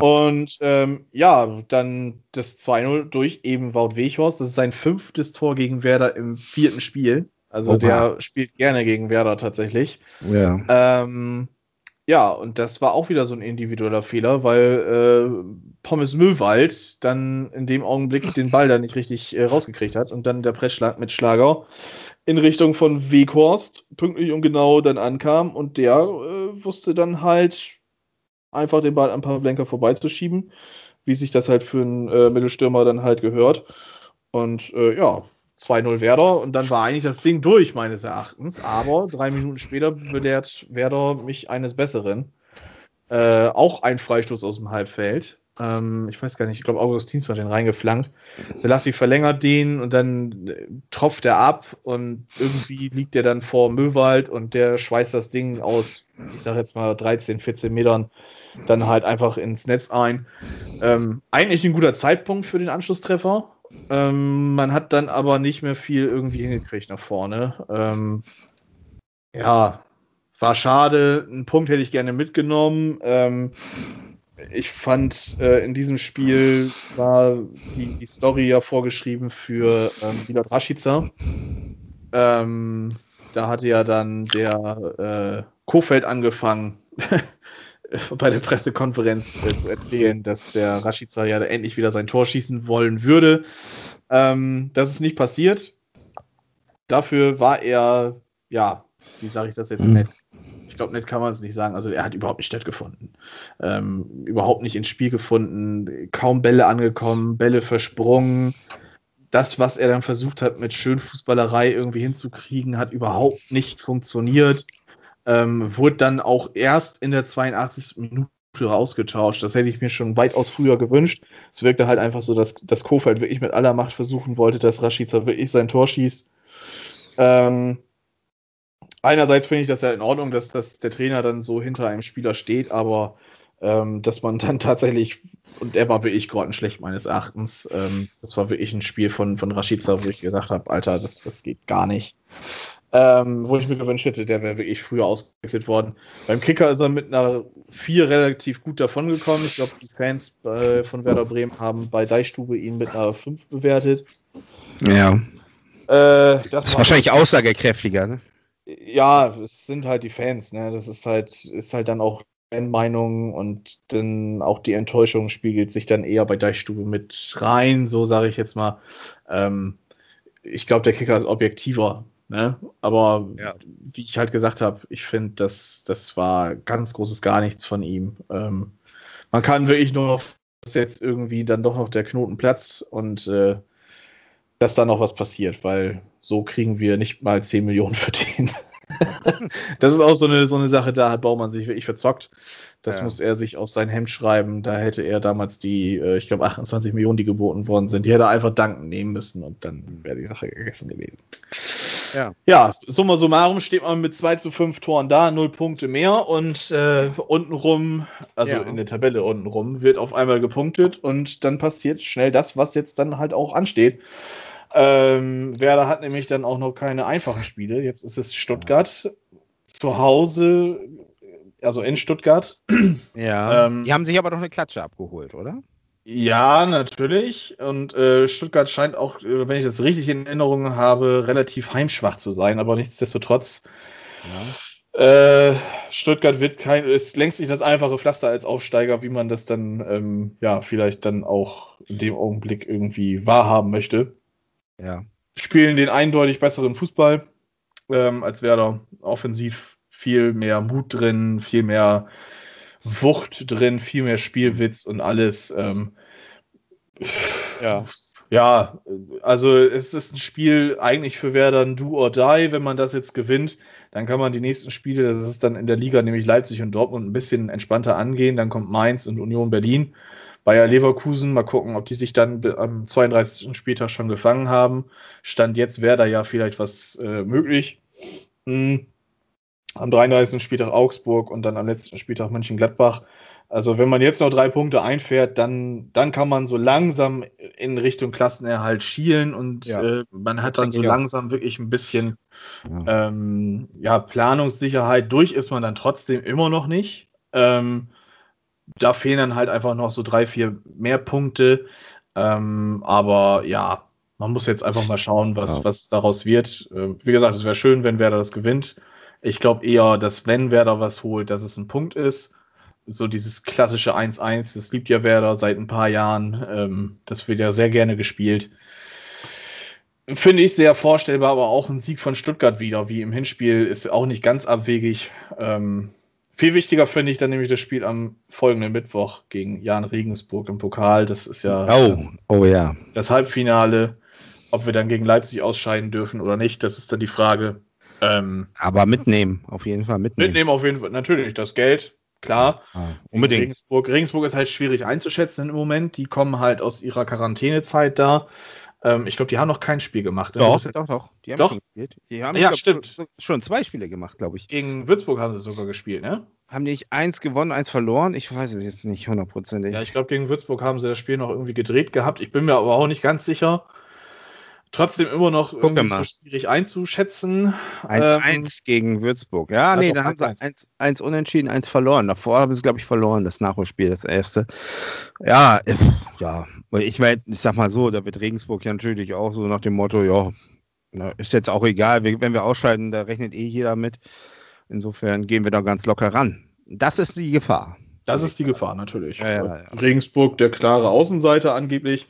Und ähm, ja, dann das 2-0 durch eben Wout Weghorst. Das ist sein fünftes Tor gegen Werder im vierten Spiel. Also Opa. der spielt gerne gegen Werder tatsächlich. Ja. Ähm, ja, und das war auch wieder so ein individueller Fehler, weil äh, Pommes Müllwald dann in dem Augenblick den Ball da nicht richtig äh, rausgekriegt hat und dann der Pressschlag mit Schlager in Richtung von Weghorst pünktlich und genau dann ankam und der äh, wusste dann halt einfach den Ball an Pavlenka vorbeizuschieben, wie sich das halt für einen äh, Mittelstürmer dann halt gehört. Und äh, ja, 2-0 Werder und dann war eigentlich das Ding durch, meines Erachtens. Aber drei Minuten später belehrt Werder mich eines Besseren. Äh, auch ein Freistoß aus dem Halbfeld. Ähm, ich weiß gar nicht, ich glaube, Augustins hat den reingeflankt. Selassie verlängert den und dann äh, tropft er ab und irgendwie liegt er dann vor Möwald und der schweißt das Ding aus, ich sag jetzt mal 13, 14 Metern dann halt einfach ins Netz ein. Ähm, eigentlich ein guter Zeitpunkt für den Anschlusstreffer. Ähm, man hat dann aber nicht mehr viel irgendwie hingekriegt nach vorne. Ähm, ja, war schade. Einen Punkt hätte ich gerne mitgenommen. Ähm, ich fand, äh, in diesem Spiel war die, die Story ja vorgeschrieben für ähm, Milot Rashica. Ähm, da hatte ja dann der äh, Kofeld angefangen, bei der Pressekonferenz äh, zu erzählen, dass der Rashica ja endlich wieder sein Tor schießen wollen würde. Ähm, das ist nicht passiert. Dafür war er, ja, wie sage ich das jetzt mhm. nett? Ich glaube, nett kann man es nicht sagen. Also er hat überhaupt nicht stattgefunden. Ähm, überhaupt nicht ins Spiel gefunden. Kaum Bälle angekommen, Bälle versprungen. Das, was er dann versucht hat, mit Schönfußballerei irgendwie hinzukriegen, hat überhaupt nicht funktioniert. Ähm, wurde dann auch erst in der 82. Minute ausgetauscht. Das hätte ich mir schon weitaus früher gewünscht. Es wirkte halt einfach so, dass, dass Kofeld wirklich mit aller Macht versuchen wollte, dass Rashica wirklich sein Tor schießt. Ähm, einerseits finde ich das ja in Ordnung, dass, dass der Trainer dann so hinter einem Spieler steht, aber ähm, dass man dann tatsächlich, und er war wirklich grottenschlecht meines Erachtens, ähm, das war wirklich ein Spiel von, von Rashica, wo ich gesagt habe, Alter, das, das geht gar nicht ähm, wo ich mir gewünscht hätte, der wäre wirklich früher ausgewechselt worden. Beim Kicker ist er mit einer 4 relativ gut davongekommen. Ich glaube, die Fans äh, von Werder Bremen haben bei Deichstube ihn mit einer 5 bewertet. Ja. Äh, das, das ist wahrscheinlich aussagekräftiger, ne? Ja, es sind halt die Fans, ne? Das ist halt, ist halt dann auch Meinung und dann auch die Enttäuschung spiegelt sich dann eher bei Deichstube mit rein, so sage ich jetzt mal. Ähm, ich glaube, der Kicker ist objektiver Ne? Aber ja. wie ich halt gesagt habe, ich finde, das, das war ganz großes Gar nichts von ihm. Ähm, man kann wirklich nur noch, dass jetzt irgendwie dann doch noch der Knoten platzt und äh, dass da noch was passiert, weil so kriegen wir nicht mal 10 Millionen für den. das ist auch so eine, so eine Sache, da hat Baumann sich wirklich verzockt. Das ja. muss er sich auf sein Hemd schreiben. Da hätte er damals die, äh, ich glaube, 28 Millionen, die geboten worden sind, die hätte er einfach danken nehmen müssen und dann wäre die Sache gegessen gewesen. Ja. ja, summa summarum steht man mit 2 zu 5 Toren da, 0 Punkte mehr und äh, untenrum, also ja. in der Tabelle untenrum, wird auf einmal gepunktet und dann passiert schnell das, was jetzt dann halt auch ansteht. Ähm, Werder hat nämlich dann auch noch keine einfachen Spiele. Jetzt ist es Stuttgart zu Hause, also in Stuttgart. Ja. Ähm, die haben sich aber doch eine Klatsche abgeholt, oder? Ja, natürlich. Und äh, Stuttgart scheint auch, äh, wenn ich das richtig in Erinnerung habe, relativ heimschwach zu sein, aber nichtsdestotrotz. Ja. Äh, Stuttgart wird kein, ist längst nicht das einfache Pflaster als Aufsteiger, wie man das dann, ähm, ja, vielleicht dann auch in dem Augenblick irgendwie wahrhaben möchte. Ja. Spielen den eindeutig besseren Fußball ähm, als Werder. Offensiv viel mehr Mut drin, viel mehr Wucht drin, viel mehr Spielwitz und alles. Ähm, ja. Ja, also es ist ein Spiel eigentlich für Werder ein Do or Die. Wenn man das jetzt gewinnt, dann kann man die nächsten Spiele, das ist dann in der Liga, nämlich Leipzig und Dortmund, ein bisschen entspannter angehen. Dann kommt Mainz und Union Berlin. Bayer Leverkusen, mal gucken, ob die sich dann am 32. Spieltag schon gefangen haben. Stand jetzt wäre da ja vielleicht was äh, möglich. Hm am 33. Spieltag Augsburg und dann am letzten Spieltag Mönchengladbach. Also wenn man jetzt noch drei Punkte einfährt, dann, dann kann man so langsam in Richtung Klassenerhalt schielen und ja, äh, man hat dann so langsam wirklich ein bisschen ja. Ähm, ja, Planungssicherheit. Durch ist man dann trotzdem immer noch nicht. Ähm, da fehlen dann halt einfach noch so drei, vier mehr Punkte. Ähm, aber ja, man muss jetzt einfach mal schauen, was, ja. was daraus wird. Äh, wie gesagt, es wäre schön, wenn Werder das gewinnt. Ich glaube eher, dass wenn Werder was holt, dass es ein Punkt ist. So dieses klassische 1-1, das liebt ja Werder seit ein paar Jahren. Ähm, das wird ja sehr gerne gespielt. Finde ich sehr vorstellbar, aber auch ein Sieg von Stuttgart wieder, wie im Hinspiel, ist auch nicht ganz abwegig. Ähm, viel wichtiger finde ich dann nämlich das Spiel am folgenden Mittwoch gegen Jan Regensburg im Pokal. Das ist ja oh, oh ja. das Halbfinale. Ob wir dann gegen Leipzig ausscheiden dürfen oder nicht, das ist dann die Frage. Ähm, Aber mitnehmen, auf jeden Fall mitnehmen. Mitnehmen auf jeden Fall, natürlich, das Geld, klar. Ah, unbedingt. Regensburg. Regensburg ist halt schwierig einzuschätzen im Moment. Die kommen halt aus ihrer Quarantänezeit da. Ähm, ich glaube, die haben noch kein Spiel gemacht. Ne? Doch, doch, doch. Die haben doch. schon gespielt. Die haben, ja, glaub, stimmt. Schon zwei Spiele gemacht, glaube ich. Gegen Würzburg haben sie sogar gespielt, ne? Haben die nicht eins gewonnen, eins verloren? Ich weiß es jetzt nicht hundertprozentig. Ja, ich glaube, gegen Würzburg haben sie das Spiel noch irgendwie gedreht gehabt. Ich bin mir aber auch nicht ganz sicher trotzdem immer noch irgendwie schwierig einzuschätzen. 1-1 ähm, gegen Würzburg. Ja, nee, da haben sie 1, 1 unentschieden, 1 verloren. Davor haben sie, glaube ich, verloren, das Nachholspiel, das erste. Ja, ja, ich meine, ich sag mal so, da wird Regensburg ja natürlich auch so nach dem Motto, ja, ist jetzt auch egal, wenn wir ausscheiden, da rechnet eh jeder mit. Insofern gehen wir da ganz locker ran. Das ist die Gefahr. Das ist die Gefahr, natürlich. Ja, ja, ja. Regensburg, der klare Außenseiter angeblich.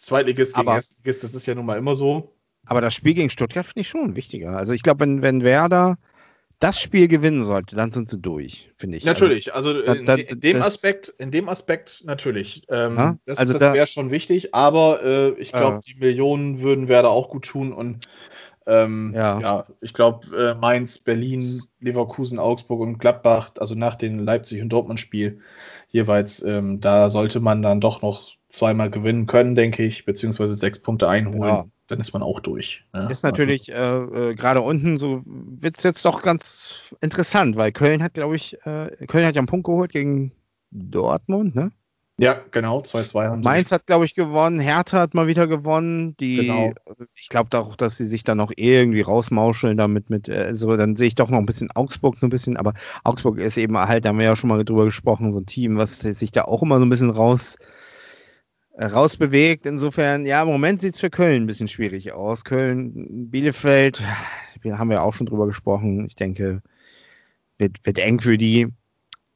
Zweitligist gegen aber, Erstligist, das ist ja nun mal immer so. Aber das Spiel gegen Stuttgart finde ich schon wichtiger. Also ich glaube, wenn, wenn Werder das Spiel gewinnen sollte, dann sind sie durch, finde ich. Natürlich, also, also in, da, da, in, dem das, Aspekt, in dem Aspekt natürlich. Ähm, ja? Das, also das da, wäre schon wichtig, aber äh, ich glaube, äh, die Millionen würden Werder auch gut tun und ähm, ja. ja. ich glaube, äh, Mainz, Berlin, Leverkusen, Augsburg und Gladbach, also nach dem Leipzig- und Dortmund-Spiel jeweils, ähm, da sollte man dann doch noch zweimal gewinnen können, denke ich, beziehungsweise sechs Punkte einholen. Ja. Dann ist man auch durch. Ne? Ist natürlich äh, äh, gerade unten so, wird es jetzt doch ganz interessant, weil Köln hat, glaube ich, äh, Köln hat ja einen Punkt geholt gegen Dortmund, ne? Ja, genau, 2-2 haben Mainz hat, glaube ich, gewonnen, Hertha hat mal wieder gewonnen. Die, genau. Ich glaube auch, dass sie sich dann noch irgendwie rausmauscheln damit mit, also dann sehe ich doch noch ein bisschen Augsburg so ein bisschen, aber Augsburg ist eben halt, da haben wir ja schon mal drüber gesprochen, so ein Team, was sich da auch immer so ein bisschen raus rausbewegt. Insofern, ja, im Moment sieht es für Köln ein bisschen schwierig aus. Köln, Bielefeld, haben wir auch schon drüber gesprochen. Ich denke, wird, wird eng für die.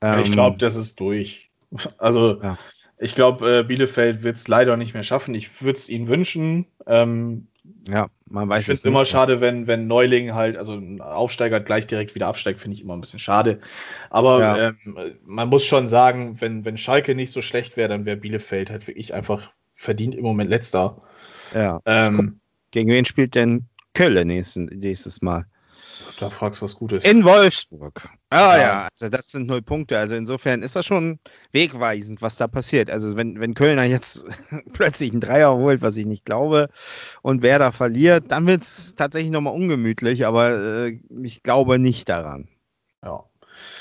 Ähm, ich glaube, das ist durch. Also, ja. Ich glaube, äh, Bielefeld wird es leider nicht mehr schaffen. Ich würde es ihnen wünschen. Ähm, ja, man weiß ich finde es immer schade, wenn, wenn Neuling halt, also ein Aufsteiger gleich direkt wieder absteigt, finde ich immer ein bisschen schade. Aber ja. ähm, man muss schon sagen, wenn, wenn Schalke nicht so schlecht wäre, dann wäre Bielefeld halt wirklich einfach verdient im Moment letzter. Ja. Ähm, Gegen wen spielt denn Köln nächsten, nächstes Mal? Da fragst du was Gutes. In Wolfsburg. Ah ja. ja, also das sind null Punkte. Also insofern ist das schon wegweisend, was da passiert. Also wenn, wenn Kölner jetzt plötzlich einen Dreier holt, was ich nicht glaube, und wer da verliert, dann wird es tatsächlich nochmal ungemütlich, aber äh, ich glaube nicht daran. Ja.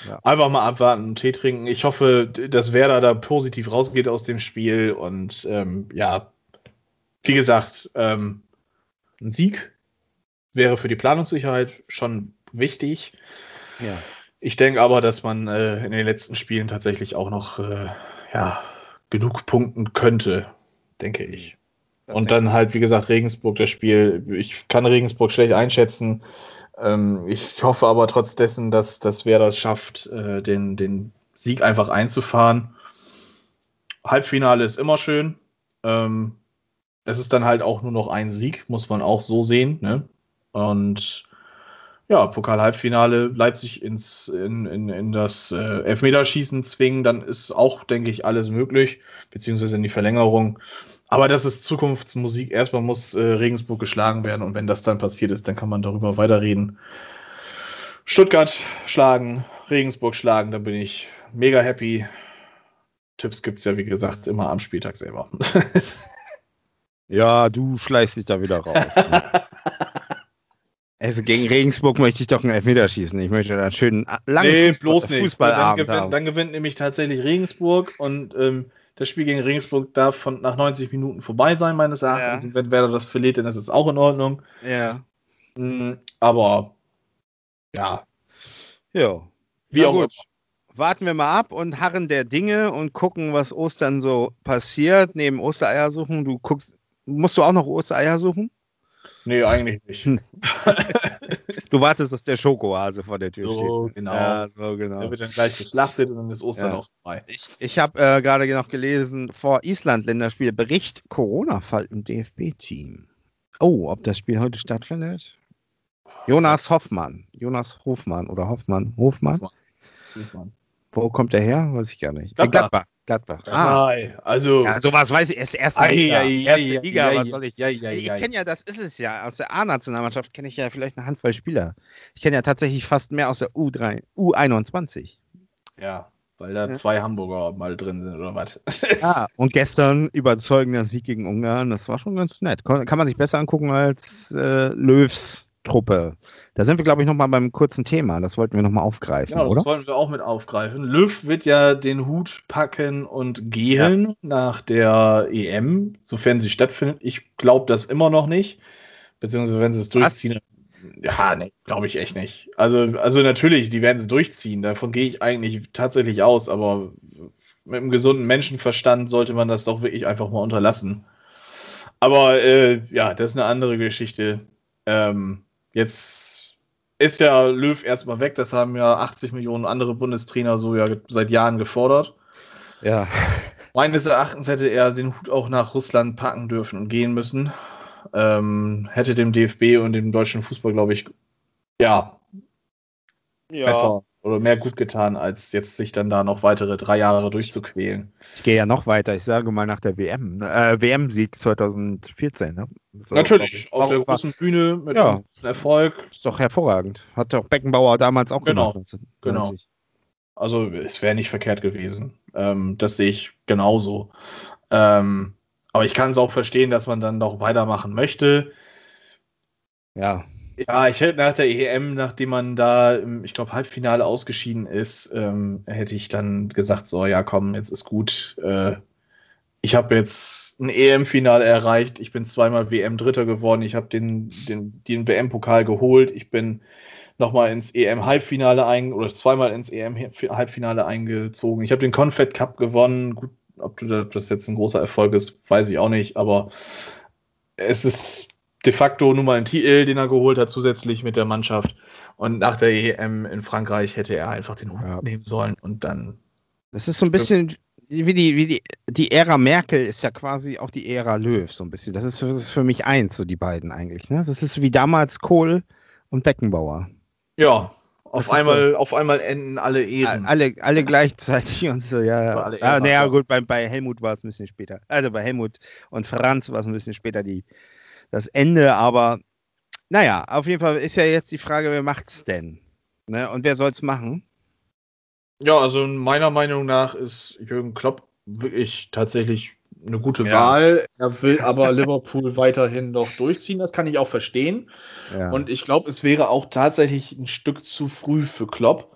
ja. Einfach mal abwarten, einen Tee trinken. Ich hoffe, dass Werder da positiv rausgeht aus dem Spiel und ähm, ja, wie gesagt, ähm, ein Sieg wäre für die Planungssicherheit schon wichtig. Ja. Ich denke aber, dass man äh, in den letzten Spielen tatsächlich auch noch äh, ja, genug punkten könnte, denke ich. Das und dann halt, wie gesagt, Regensburg das Spiel. Ich kann Regensburg schlecht einschätzen. Ähm, ich hoffe aber trotz dessen, dass, dass wer das schafft, äh, den, den Sieg einfach einzufahren. Halbfinale ist immer schön. Ähm, es ist dann halt auch nur noch ein Sieg, muss man auch so sehen. Ne? Und ja, Pokal-Halbfinale Leipzig ins, in, in, in das äh, Elfmeterschießen zwingen, dann ist auch, denke ich, alles möglich, beziehungsweise in die Verlängerung. Aber das ist Zukunftsmusik. Erstmal muss äh, Regensburg geschlagen werden und wenn das dann passiert ist, dann kann man darüber weiterreden. Stuttgart schlagen, Regensburg schlagen, dann bin ich mega happy. Tipps gibt es ja, wie gesagt, immer am Spieltag selber. ja, du schleichst dich da wieder raus. Also gegen Regensburg möchte ich doch einen Elfmeterschießen. Ich möchte da einen schönen langen nee, Fußball, bloß nicht. Fußballabend dann, gewinnt, dann gewinnt nämlich tatsächlich Regensburg und ähm, das Spiel gegen Regensburg darf von, nach 90 Minuten vorbei sein, meines Erachtens. Ja. Und wenn Werder das verliert, dann ist es auch in Ordnung. Ja. Mhm, aber ja. Ja. Wie Na auch gut. Warten wir mal ab und harren der Dinge und gucken, was Ostern so passiert. Neben Ostereier suchen. Du guckst, musst du auch noch Ostereier suchen? Nee, eigentlich nicht. du wartest, dass der Schokohase vor der Tür so, steht. Genau. Ja, so genau. Der wird dann gleich geschlachtet und dann ist Ostern ja. auch vorbei. Ich, ich habe äh, gerade noch gelesen, vor Island-Länderspiel Bericht Corona-Fall im DFB-Team. Oh, ob das Spiel heute stattfindet? Jonas Hoffmann. Jonas Hofmann oder Hoffmann. Hofmann. Hofmann. Hofmann. Wo kommt der her? Weiß ich gar nicht. Gladbach. Gladbach. Gladbach. Ah, also. Ja, sowas weiß ich. Erst erste Liga. Ei, erste Liga, was soll ich? ich kenne ja, das ist es ja. Aus der A-Nationalmannschaft kenne ich ja vielleicht eine Handvoll Spieler. Ich kenne ja tatsächlich fast mehr aus der U3, U21. Ja, weil da ja. zwei Hamburger mal drin sind oder was. Ja, und gestern überzeugender Sieg gegen Ungarn. Das war schon ganz nett. Kann man sich besser angucken als äh, Löws Truppe. Da sind wir, glaube ich, noch mal beim kurzen Thema. Das wollten wir noch mal aufgreifen, genau, oder? Das wollten wir auch mit aufgreifen. Löw wird ja den Hut packen und gehen ja. nach der EM, sofern sie stattfindet. Ich glaube das immer noch nicht. Beziehungsweise, wenn sie es durchziehen. Was? Ja, nee, glaube ich echt nicht. Also, also natürlich, die werden es durchziehen. Davon gehe ich eigentlich tatsächlich aus. Aber mit einem gesunden Menschenverstand sollte man das doch wirklich einfach mal unterlassen. Aber äh, ja, das ist eine andere Geschichte. Ähm, Jetzt ist der Löw erstmal weg. Das haben ja 80 Millionen andere Bundestrainer so ja seit Jahren gefordert. Ja. Meines Erachtens hätte er den Hut auch nach Russland packen dürfen und gehen müssen. Ähm, hätte dem DFB und dem deutschen Fußball, glaube ich, ja, ja, besser oder mehr gut getan, als jetzt sich dann da noch weitere drei Jahre durchzuquälen. Ich gehe ja noch weiter. Ich sage mal nach der WM. Äh, WM-Sieg 2014. Ne? So, Natürlich, auf der großen Bühne mit ja. Erfolg. Ist doch hervorragend. Hat doch Beckenbauer damals auch genau, gemacht. Genau. Also es wäre nicht verkehrt gewesen. Ähm, das sehe ich genauso. Ähm, aber ich kann es auch verstehen, dass man dann doch weitermachen möchte. Ja. Ja, ich hätte nach der EM, nachdem man da, ich glaube, Halbfinale ausgeschieden ist, ähm, hätte ich dann gesagt, so, ja, komm, jetzt ist gut. Äh, ich habe jetzt ein EM-Finale erreicht. Ich bin zweimal WM-Dritter geworden. Ich habe den, den, den WM-Pokal geholt. Ich bin nochmal ins EM-Halbfinale ein oder zweimal ins EM-Halbfinale eingezogen. Ich habe den Confed Cup gewonnen. Gut, ob das jetzt ein großer Erfolg ist, weiß ich auch nicht, aber es ist de facto nun mal ein Titel, den er geholt hat, zusätzlich mit der Mannschaft. Und nach der EM in Frankreich hätte er einfach den Hut ja. nehmen sollen und dann. Das ist so ein bisschen wie die, wie die, die Ära Merkel ist ja quasi auch die Ära Löw, so ein bisschen. Das ist für, das ist für mich eins, so die beiden eigentlich. Ne? Das ist wie damals Kohl und Beckenbauer. Ja, auf einmal, so, auf einmal enden alle Ehren. Alle, alle gleichzeitig und so, ja. ja. Ah, naja, gut, bei, bei Helmut war es ein bisschen später. Also bei Helmut und Franz war es ein bisschen später die, das Ende, aber naja, auf jeden Fall ist ja jetzt die Frage, wer macht's denn? Ne? Und wer soll's machen? Ja, also meiner Meinung nach ist Jürgen Klopp wirklich tatsächlich eine gute ja. Wahl. Er will aber Liverpool weiterhin noch durchziehen. Das kann ich auch verstehen. Ja. Und ich glaube, es wäre auch tatsächlich ein Stück zu früh für Klopp.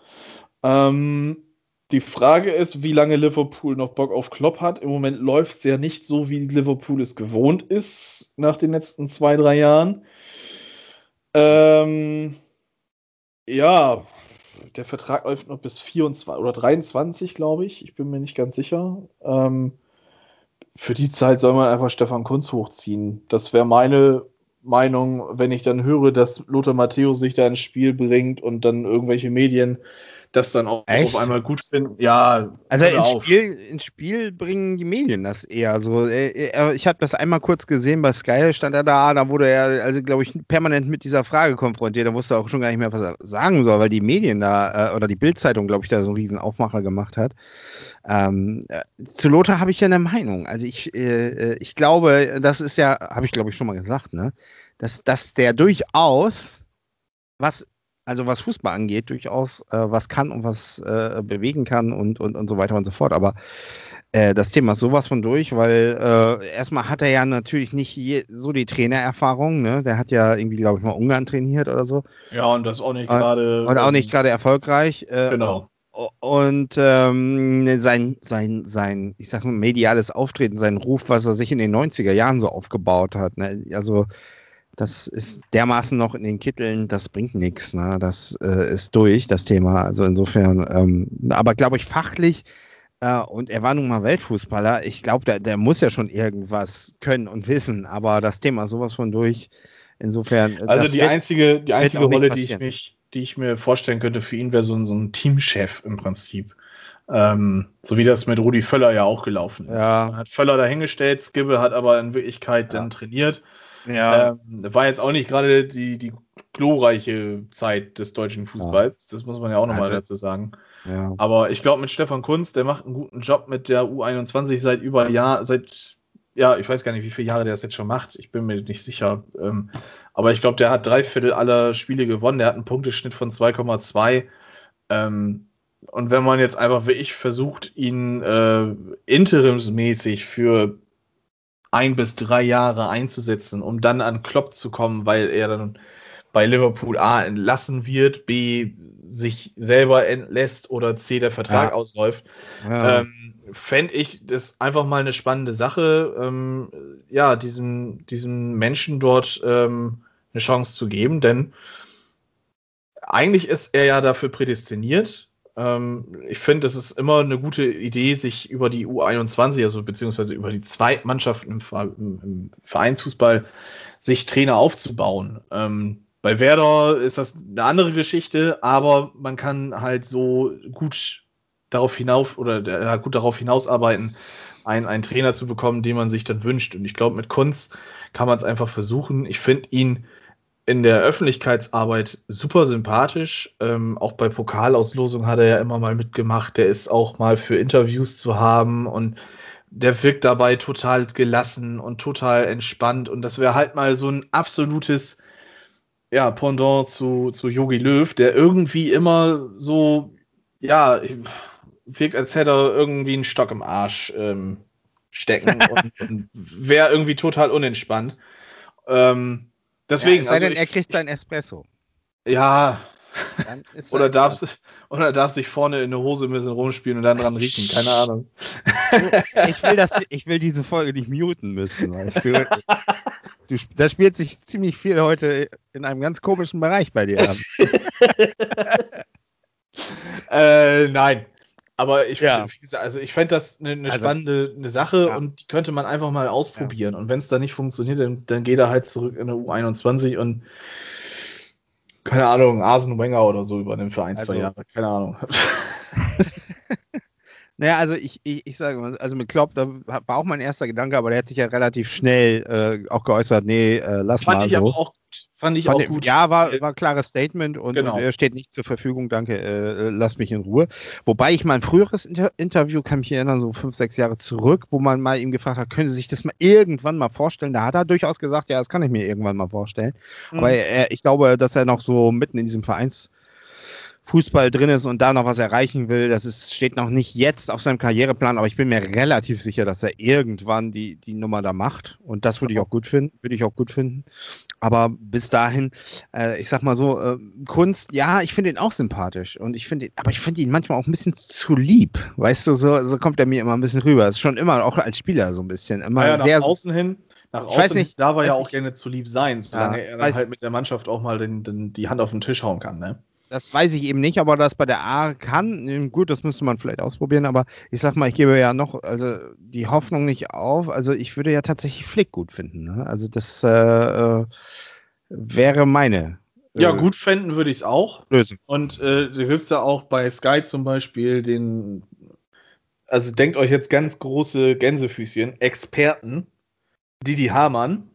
Ähm, die Frage ist, wie lange Liverpool noch Bock auf Klopp hat. Im Moment läuft es ja nicht so, wie Liverpool es gewohnt ist nach den letzten zwei, drei Jahren. Ähm, ja, der Vertrag läuft noch bis 24 oder 23, glaube ich. Ich bin mir nicht ganz sicher. Ähm, für die Zeit soll man einfach Stefan Kunz hochziehen. Das wäre meine Meinung, wenn ich dann höre, dass Lothar Matthäus sich da ins Spiel bringt und dann irgendwelche Medien das dann auch Echt? auf einmal gut finden. Ja, also ins Spiel, ins Spiel bringen die Medien das eher so. Äh, äh, ich habe das einmal kurz gesehen bei Sky, stand er da, da wurde er, also glaube ich, permanent mit dieser Frage konfrontiert. Da wusste er auch schon gar nicht mehr, was er sagen soll, weil die Medien da, äh, oder die Bildzeitung, glaube ich, da so einen riesen Aufmacher gemacht hat. Ähm, zu Lothar habe ich ja eine Meinung. Also ich, äh, ich glaube, das ist ja, habe ich glaube ich schon mal gesagt, ne? Dass, dass der durchaus was also was Fußball angeht, durchaus äh, was kann und was äh, bewegen kann und, und, und so weiter und so fort. Aber äh, das Thema ist sowas von durch, weil äh, erstmal hat er ja natürlich nicht je, so die Trainererfahrung. Ne? Der hat ja irgendwie, glaube ich, mal Ungarn trainiert oder so. Ja, und das auch nicht gerade. Und auch nicht gerade erfolgreich. Äh, genau. Und ähm, sein, sein, sein, ich sag mal, mediales Auftreten, sein Ruf, was er sich in den 90er Jahren so aufgebaut hat. Ne? Also das ist dermaßen noch in den Kitteln, das bringt nichts. Ne? Das äh, ist durch, das Thema. Also insofern, ähm, aber glaube ich, fachlich, äh, und er war nun mal Weltfußballer, ich glaube, der, der muss ja schon irgendwas können und wissen, aber das Thema sowas von durch. Insofern. Also die wird, einzige, die einzige Rolle, die ich, mich, die ich mir vorstellen könnte für ihn, wäre so, so ein Teamchef im Prinzip. Ähm, so wie das mit Rudi Völler ja auch gelaufen ist. Ja. Hat Völler dahingestellt, Skibbe hat aber in Wirklichkeit ja. dann trainiert. Ja. Ähm, war jetzt auch nicht gerade die, die glorreiche Zeit des deutschen Fußballs. Ja. Das muss man ja auch nochmal also, dazu sagen. Ja. Aber ich glaube, mit Stefan Kunz, der macht einen guten Job mit der U21 seit über Jahr, seit, ja, ich weiß gar nicht, wie viele Jahre der das jetzt schon macht. Ich bin mir nicht sicher. Ähm, aber ich glaube, der hat drei Viertel aller Spiele gewonnen. Der hat einen Punkteschnitt von 2,2. Ähm, und wenn man jetzt einfach wie ich versucht, ihn äh, interimsmäßig für ein bis drei Jahre einzusetzen, um dann an Klopp zu kommen, weil er dann bei Liverpool A entlassen wird, B sich selber entlässt oder C der Vertrag ja. ausläuft, ja. ähm, fände ich das einfach mal eine spannende Sache, ähm, ja, diesem, diesem Menschen dort ähm, eine Chance zu geben, denn eigentlich ist er ja dafür prädestiniert, ähm, ich finde, es ist immer eine gute Idee, sich über die U21, also beziehungsweise über die Zweitmannschaften im, im, im Vereinsfußball, sich Trainer aufzubauen. Ähm, bei Werder ist das eine andere Geschichte, aber man kann halt so gut darauf hinauf oder äh, gut darauf hinausarbeiten, einen, einen Trainer zu bekommen, den man sich dann wünscht. Und ich glaube, mit Kunst kann man es einfach versuchen. Ich finde ihn in der Öffentlichkeitsarbeit super sympathisch. Ähm, auch bei Pokalauslosungen hat er ja immer mal mitgemacht. Der ist auch mal für Interviews zu haben und der wirkt dabei total gelassen und total entspannt. Und das wäre halt mal so ein absolutes ja, Pendant zu, zu Yogi Löw, der irgendwie immer so, ja, wirkt, als hätte er irgendwie einen Stock im Arsch ähm, stecken und, und wäre irgendwie total unentspannt. Ähm, Deswegen. Ja, sei also denn, ich, er kriegt sein Espresso. Ja. oder, darf, oder darf sich vorne in der Hose ein bisschen rumspielen und dann dran riechen. Keine Ahnung. Ich will, das, ich will diese Folge nicht muten müssen, weißt du. du da spielt sich ziemlich viel heute in einem ganz komischen Bereich bei dir an. äh, nein. Aber ich, ja. also ich fände das eine, eine also, spannende eine Sache ja. und die könnte man einfach mal ausprobieren. Ja. Und wenn es da nicht funktioniert, dann, dann geht er halt zurück in der U21 und keine Ahnung, Arsene Wenger oder so übernimmt für ein, also, zwei Jahre. Keine Ahnung. naja, also ich, ich, ich sage mal, also mit Klopp, da war auch mein erster Gedanke, aber der hat sich ja relativ schnell äh, auch geäußert, nee, äh, lass Fand mal. Fand ich so. aber auch fand ich auch gut. Ja, war, war ein klares Statement und, genau. und, er steht nicht zur Verfügung, danke, äh, lass mich in Ruhe. Wobei ich mein früheres Inter Interview, kann mich erinnern, so fünf, sechs Jahre zurück, wo man mal ihm gefragt hat, können Sie sich das mal irgendwann mal vorstellen? Da hat er durchaus gesagt, ja, das kann ich mir irgendwann mal vorstellen. Mhm. Aber er, ich glaube, dass er noch so mitten in diesem Vereins Fußball drin ist und da noch was erreichen will. Das ist, steht noch nicht jetzt auf seinem Karriereplan, aber ich bin mir relativ sicher, dass er irgendwann die, die Nummer da macht. Und das würde ich auch gut finden, würde ich auch gut finden. Aber bis dahin, äh, ich sag mal so, äh, Kunst, ja, ich finde ihn auch sympathisch. Und ich finde aber ich finde ihn manchmal auch ein bisschen zu lieb. Weißt du, so, so kommt er mir immer ein bisschen rüber. Ist schon immer, auch als Spieler so ein bisschen. Immer ja, sehr. Nach außen hin, nach außen weiß nicht, darf er ja auch gerne zu lieb sein, solange ja, er dann halt mit der Mannschaft auch mal den, den, die Hand auf den Tisch hauen kann, ne? Das weiß ich eben nicht, aber das bei der A kann. Gut, das müsste man vielleicht ausprobieren, aber ich sag mal, ich gebe ja noch also die Hoffnung nicht auf. Also ich würde ja tatsächlich Flick gut finden. Ne? Also das äh, äh wäre meine. Äh, ja, gut finden würde ich es auch. Lösung. Und äh, gibt es ja auch bei Sky zum Beispiel den, also denkt euch jetzt ganz große Gänsefüßchen, Experten, Didi Hamann,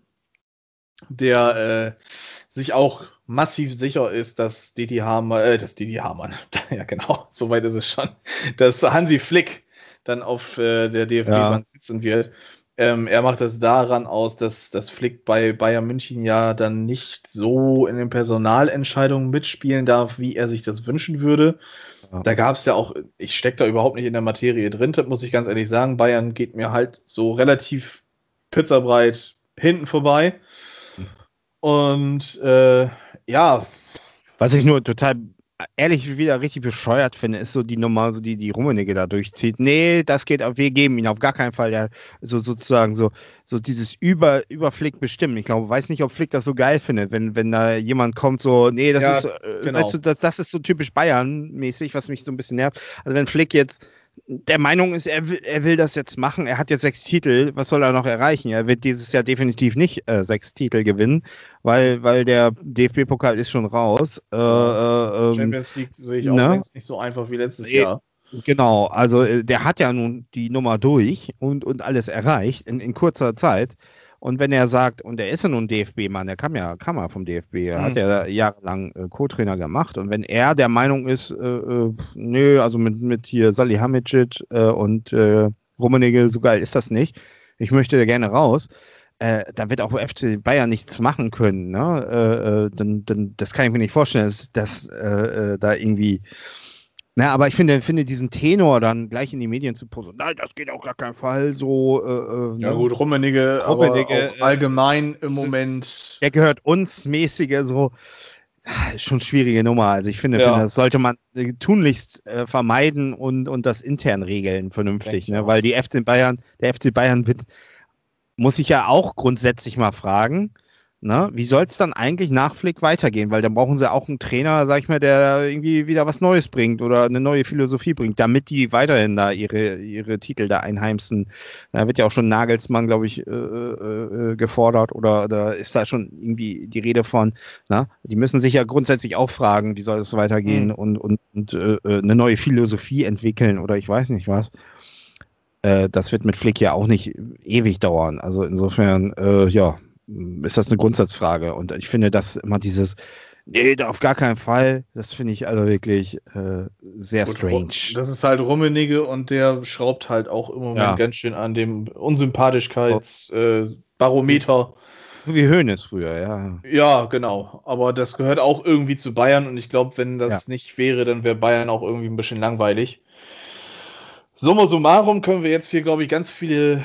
der äh, sich auch massiv sicher ist, dass Didi Hamann, äh, dass Didi Hamann, ja genau, soweit ist es schon, dass Hansi Flick dann auf äh, der DFB-Bank ja. sitzen wird. Ähm, er macht das daran aus, dass das Flick bei Bayern München ja dann nicht so in den Personalentscheidungen mitspielen darf, wie er sich das wünschen würde. Ja. Da gab es ja auch, ich stecke da überhaupt nicht in der Materie drin, das muss ich ganz ehrlich sagen. Bayern geht mir halt so relativ pizzabreit hinten vorbei. Und äh, ja. Was ich nur total ehrlich wieder richtig bescheuert finde, ist so die Nummer, so die die Rummenigge da durchzieht. Nee, das geht auf, wir geben ihn auf gar keinen Fall. Ja, so sozusagen so, so dieses Über, über Flick bestimmen. Ich glaube, weiß nicht, ob Flick das so geil findet, wenn, wenn da jemand kommt, so, nee, das ja, ist, äh, genau. weißt du, das, das ist so typisch Bayern-mäßig, was mich so ein bisschen nervt. Also wenn Flick jetzt der Meinung ist, er will, er will das jetzt machen. Er hat jetzt sechs Titel. Was soll er noch erreichen? Er wird dieses Jahr definitiv nicht äh, sechs Titel gewinnen, weil, weil der DFB-Pokal ist schon raus. Äh, äh, ähm, Champions League sehe ich auch ne? nicht so einfach wie letztes Jahr. Genau, also äh, der hat ja nun die Nummer durch und, und alles erreicht in, in kurzer Zeit. Und wenn er sagt, und er ist ja nun DFB-Mann, der kam ja, kam ja vom DFB, er mhm. hat ja jahrelang äh, Co-Trainer gemacht. Und wenn er der Meinung ist, äh, äh, nö, also mit, mit hier Salihamidzic äh, und äh, Rummenigge, so geil ist das nicht, ich möchte gerne raus, äh, da wird auch FC Bayern nichts machen können. Ne? Äh, äh, dann, dann, das kann ich mir nicht vorstellen, dass, dass äh, da irgendwie na, aber ich finde, finde diesen Tenor dann gleich in die Medien zu posten, nein, das geht auch gar keinen Fall so. Äh, äh ja ne? gut, Rummenigge, Rummenigge aber allgemein im Moment. Ist, der gehört uns mäßige so. Ah, schon schwierige Nummer. Also ich finde, ja. finde das sollte man äh, tunlichst äh, vermeiden und, und das intern regeln vernünftig, ne? weil die FC Bayern, der FC Bayern wird, muss ich ja auch grundsätzlich mal fragen, Ne? Wie soll es dann eigentlich nach Flick weitergehen? Weil dann brauchen sie auch einen Trainer, sag ich mal, der irgendwie wieder was Neues bringt oder eine neue Philosophie bringt, damit die weiterhin da ihre, ihre Titel da einheimsen. Da wird ja auch schon Nagelsmann, glaube ich, äh, äh, äh, gefordert oder, oder ist da schon irgendwie die Rede von. Ne? Die müssen sich ja grundsätzlich auch fragen, wie soll es weitergehen mhm. und, und, und äh, äh, eine neue Philosophie entwickeln oder ich weiß nicht was äh, das wird mit Flick ja auch nicht ewig dauern. Also insofern, äh, ja, ist das eine Grundsatzfrage. Und ich finde, dass immer dieses, nee, auf gar keinen Fall, das finde ich also wirklich äh, sehr Gut, strange. Das ist halt Rummenigge und der schraubt halt auch im Moment ja. ganz schön an dem Unsympathischkeitsbarometer. Äh, so wie Höhnes früher, ja. Ja, genau. Aber das gehört auch irgendwie zu Bayern und ich glaube, wenn das ja. nicht wäre, dann wäre Bayern auch irgendwie ein bisschen langweilig. Summa summarum können wir jetzt hier, glaube ich, ganz viele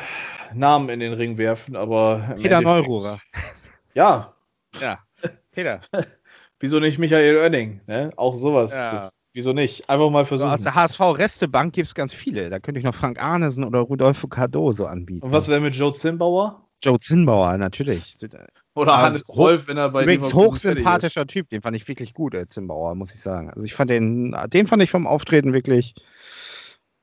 Namen in den Ring werfen, aber. Peter Neururer. Ja. Ja. Peter. Wieso nicht Michael Oenning? Ne? Auch sowas. Ja. Wieso nicht? Einfach mal versuchen. Also aus der HSV-Restebank gibt es ganz viele. Da könnte ich noch Frank Arnesen oder Rudolfo Cardoso anbieten. Und was wäre mit Joe Zinnbauer? Joe Zinnbauer, natürlich. Oder also Hannes Wolf, wenn er bei Übrigens hochsympathischer Typ, den fand ich wirklich gut, äh, Zinnbauer, muss ich sagen. Also ich fand den, den fand ich vom Auftreten wirklich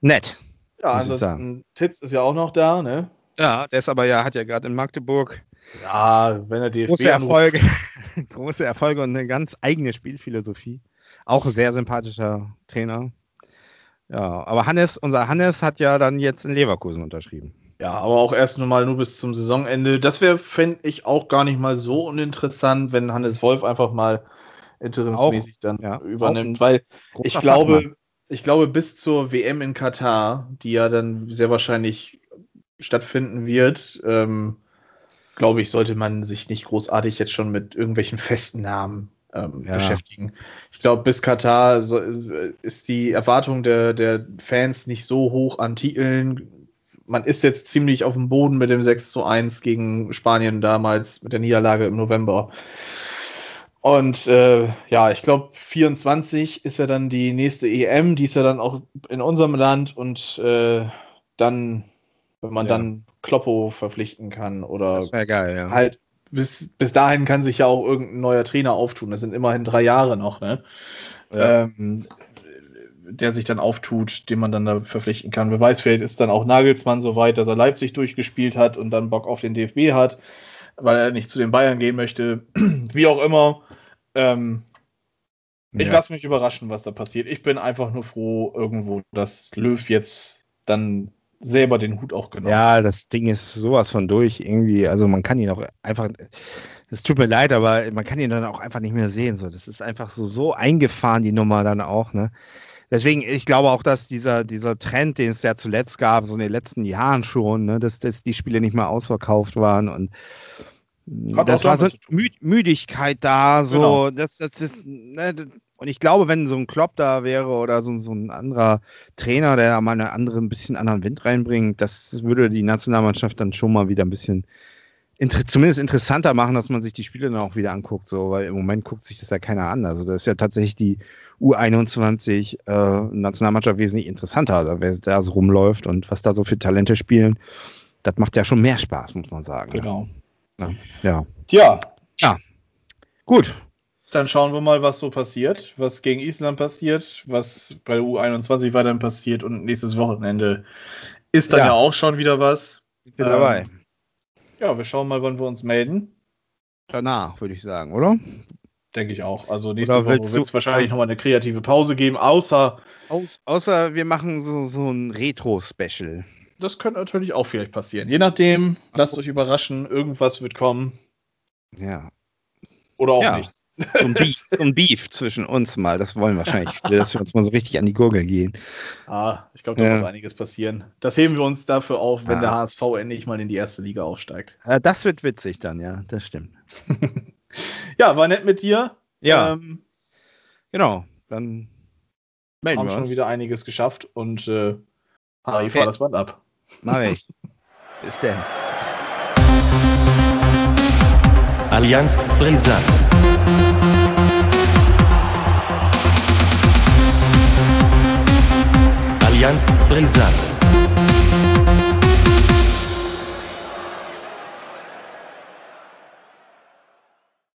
nett. Ja, ansonsten Titz ist ja auch noch da, ne? Ja, der ist aber ja, hat ja gerade in Magdeburg ja, wenn er DFB große Erfolge, große Erfolge und eine ganz eigene Spielphilosophie. Auch ein sehr sympathischer Trainer. Ja, aber Hannes, unser Hannes hat ja dann jetzt in Leverkusen unterschrieben. Ja, aber auch erst nur mal nur bis zum Saisonende. Das wäre, fände ich, auch gar nicht mal so uninteressant, wenn Hannes Wolf einfach mal interimsmäßig auch, dann ja, übernimmt, weil ich glaube, ich glaube, bis zur WM in Katar, die ja dann sehr wahrscheinlich stattfinden wird, ähm, glaube ich, sollte man sich nicht großartig jetzt schon mit irgendwelchen festen Namen ähm, ja. beschäftigen. Ich glaube, bis Katar so, äh, ist die Erwartung der, der Fans nicht so hoch an Titeln. Man ist jetzt ziemlich auf dem Boden mit dem 6 zu 1 gegen Spanien damals mit der Niederlage im November. Und äh, ja, ich glaube, 24 ist ja dann die nächste EM, die ist ja dann auch in unserem Land und äh, dann, wenn man ja. dann Kloppo verpflichten kann oder geil, ja. halt bis, bis dahin kann sich ja auch irgendein neuer Trainer auftun. Das sind immerhin drei Jahre noch, ne? Ja. Ähm, der sich dann auftut, den man dann da verpflichten kann. Wer weiß, vielleicht ist dann auch Nagelsmann so weit, dass er Leipzig durchgespielt hat und dann Bock auf den DFB hat, weil er nicht zu den Bayern gehen möchte. Wie auch immer. Ähm, ich lasse mich überraschen, was da passiert. Ich bin einfach nur froh, irgendwo, dass Löw jetzt dann selber den Hut auch genommen. Ja, das Ding ist sowas von durch irgendwie. Also man kann ihn auch einfach. Es tut mir leid, aber man kann ihn dann auch einfach nicht mehr sehen. So, das ist einfach so so eingefahren die Nummer dann auch. Ne? Deswegen, ich glaube auch, dass dieser, dieser Trend, den es ja zuletzt gab, so in den letzten Jahren schon, ne, dass, dass die Spiele nicht mehr ausverkauft waren und Hat das war so Mü Müdigkeit da, so, genau. das, das ist, ne, und ich glaube, wenn so ein Klopp da wäre oder so, so ein anderer Trainer, der da mal einen anderen, ein bisschen anderen Wind reinbringt, das würde die Nationalmannschaft dann schon mal wieder ein bisschen inter zumindest interessanter machen, dass man sich die Spiele dann auch wieder anguckt, so, weil im Moment guckt sich das ja keiner an. Also das ist ja tatsächlich die U21 äh, Nationalmannschaft wesentlich interessanter, also wer da so rumläuft und was da so für Talente spielen. Das macht ja schon mehr Spaß, muss man sagen. Genau. Ja. Ja. Tja. Ja. Gut. Dann schauen wir mal, was so passiert, was gegen Island passiert, was bei U21 weiterhin passiert und nächstes Wochenende ist dann ja, ja auch schon wieder was. Ich bin ähm, dabei. Ja, wir schauen mal, wann wir uns melden. Danach, würde ich sagen, oder? Denke ich auch. Also nächste Woche wird es wahrscheinlich nochmal eine kreative Pause geben, außer. Aus, außer wir machen so, so ein Retro-Special. Das könnte natürlich auch vielleicht passieren. Je nachdem, lasst euch überraschen, irgendwas wird kommen. Ja. Oder auch ja. nicht. So ein, Beef, so ein Beef zwischen uns mal, das wollen wahrscheinlich viele, dass wir uns mal so richtig an die Gurgel gehen. Ah, ich glaube, da ja. muss einiges passieren. Das heben wir uns dafür auf, wenn ah. der HSV endlich mal in die erste Liga aufsteigt. Äh, das wird witzig dann, ja, das stimmt. ja, war nett mit dir. Ja. Ähm, genau, dann melden haben wir schon wieder einiges geschafft und äh, Harry, okay. fahr das Band ab. Mach ich. Bis denn. Allianz Brisant. Allianz Brisant.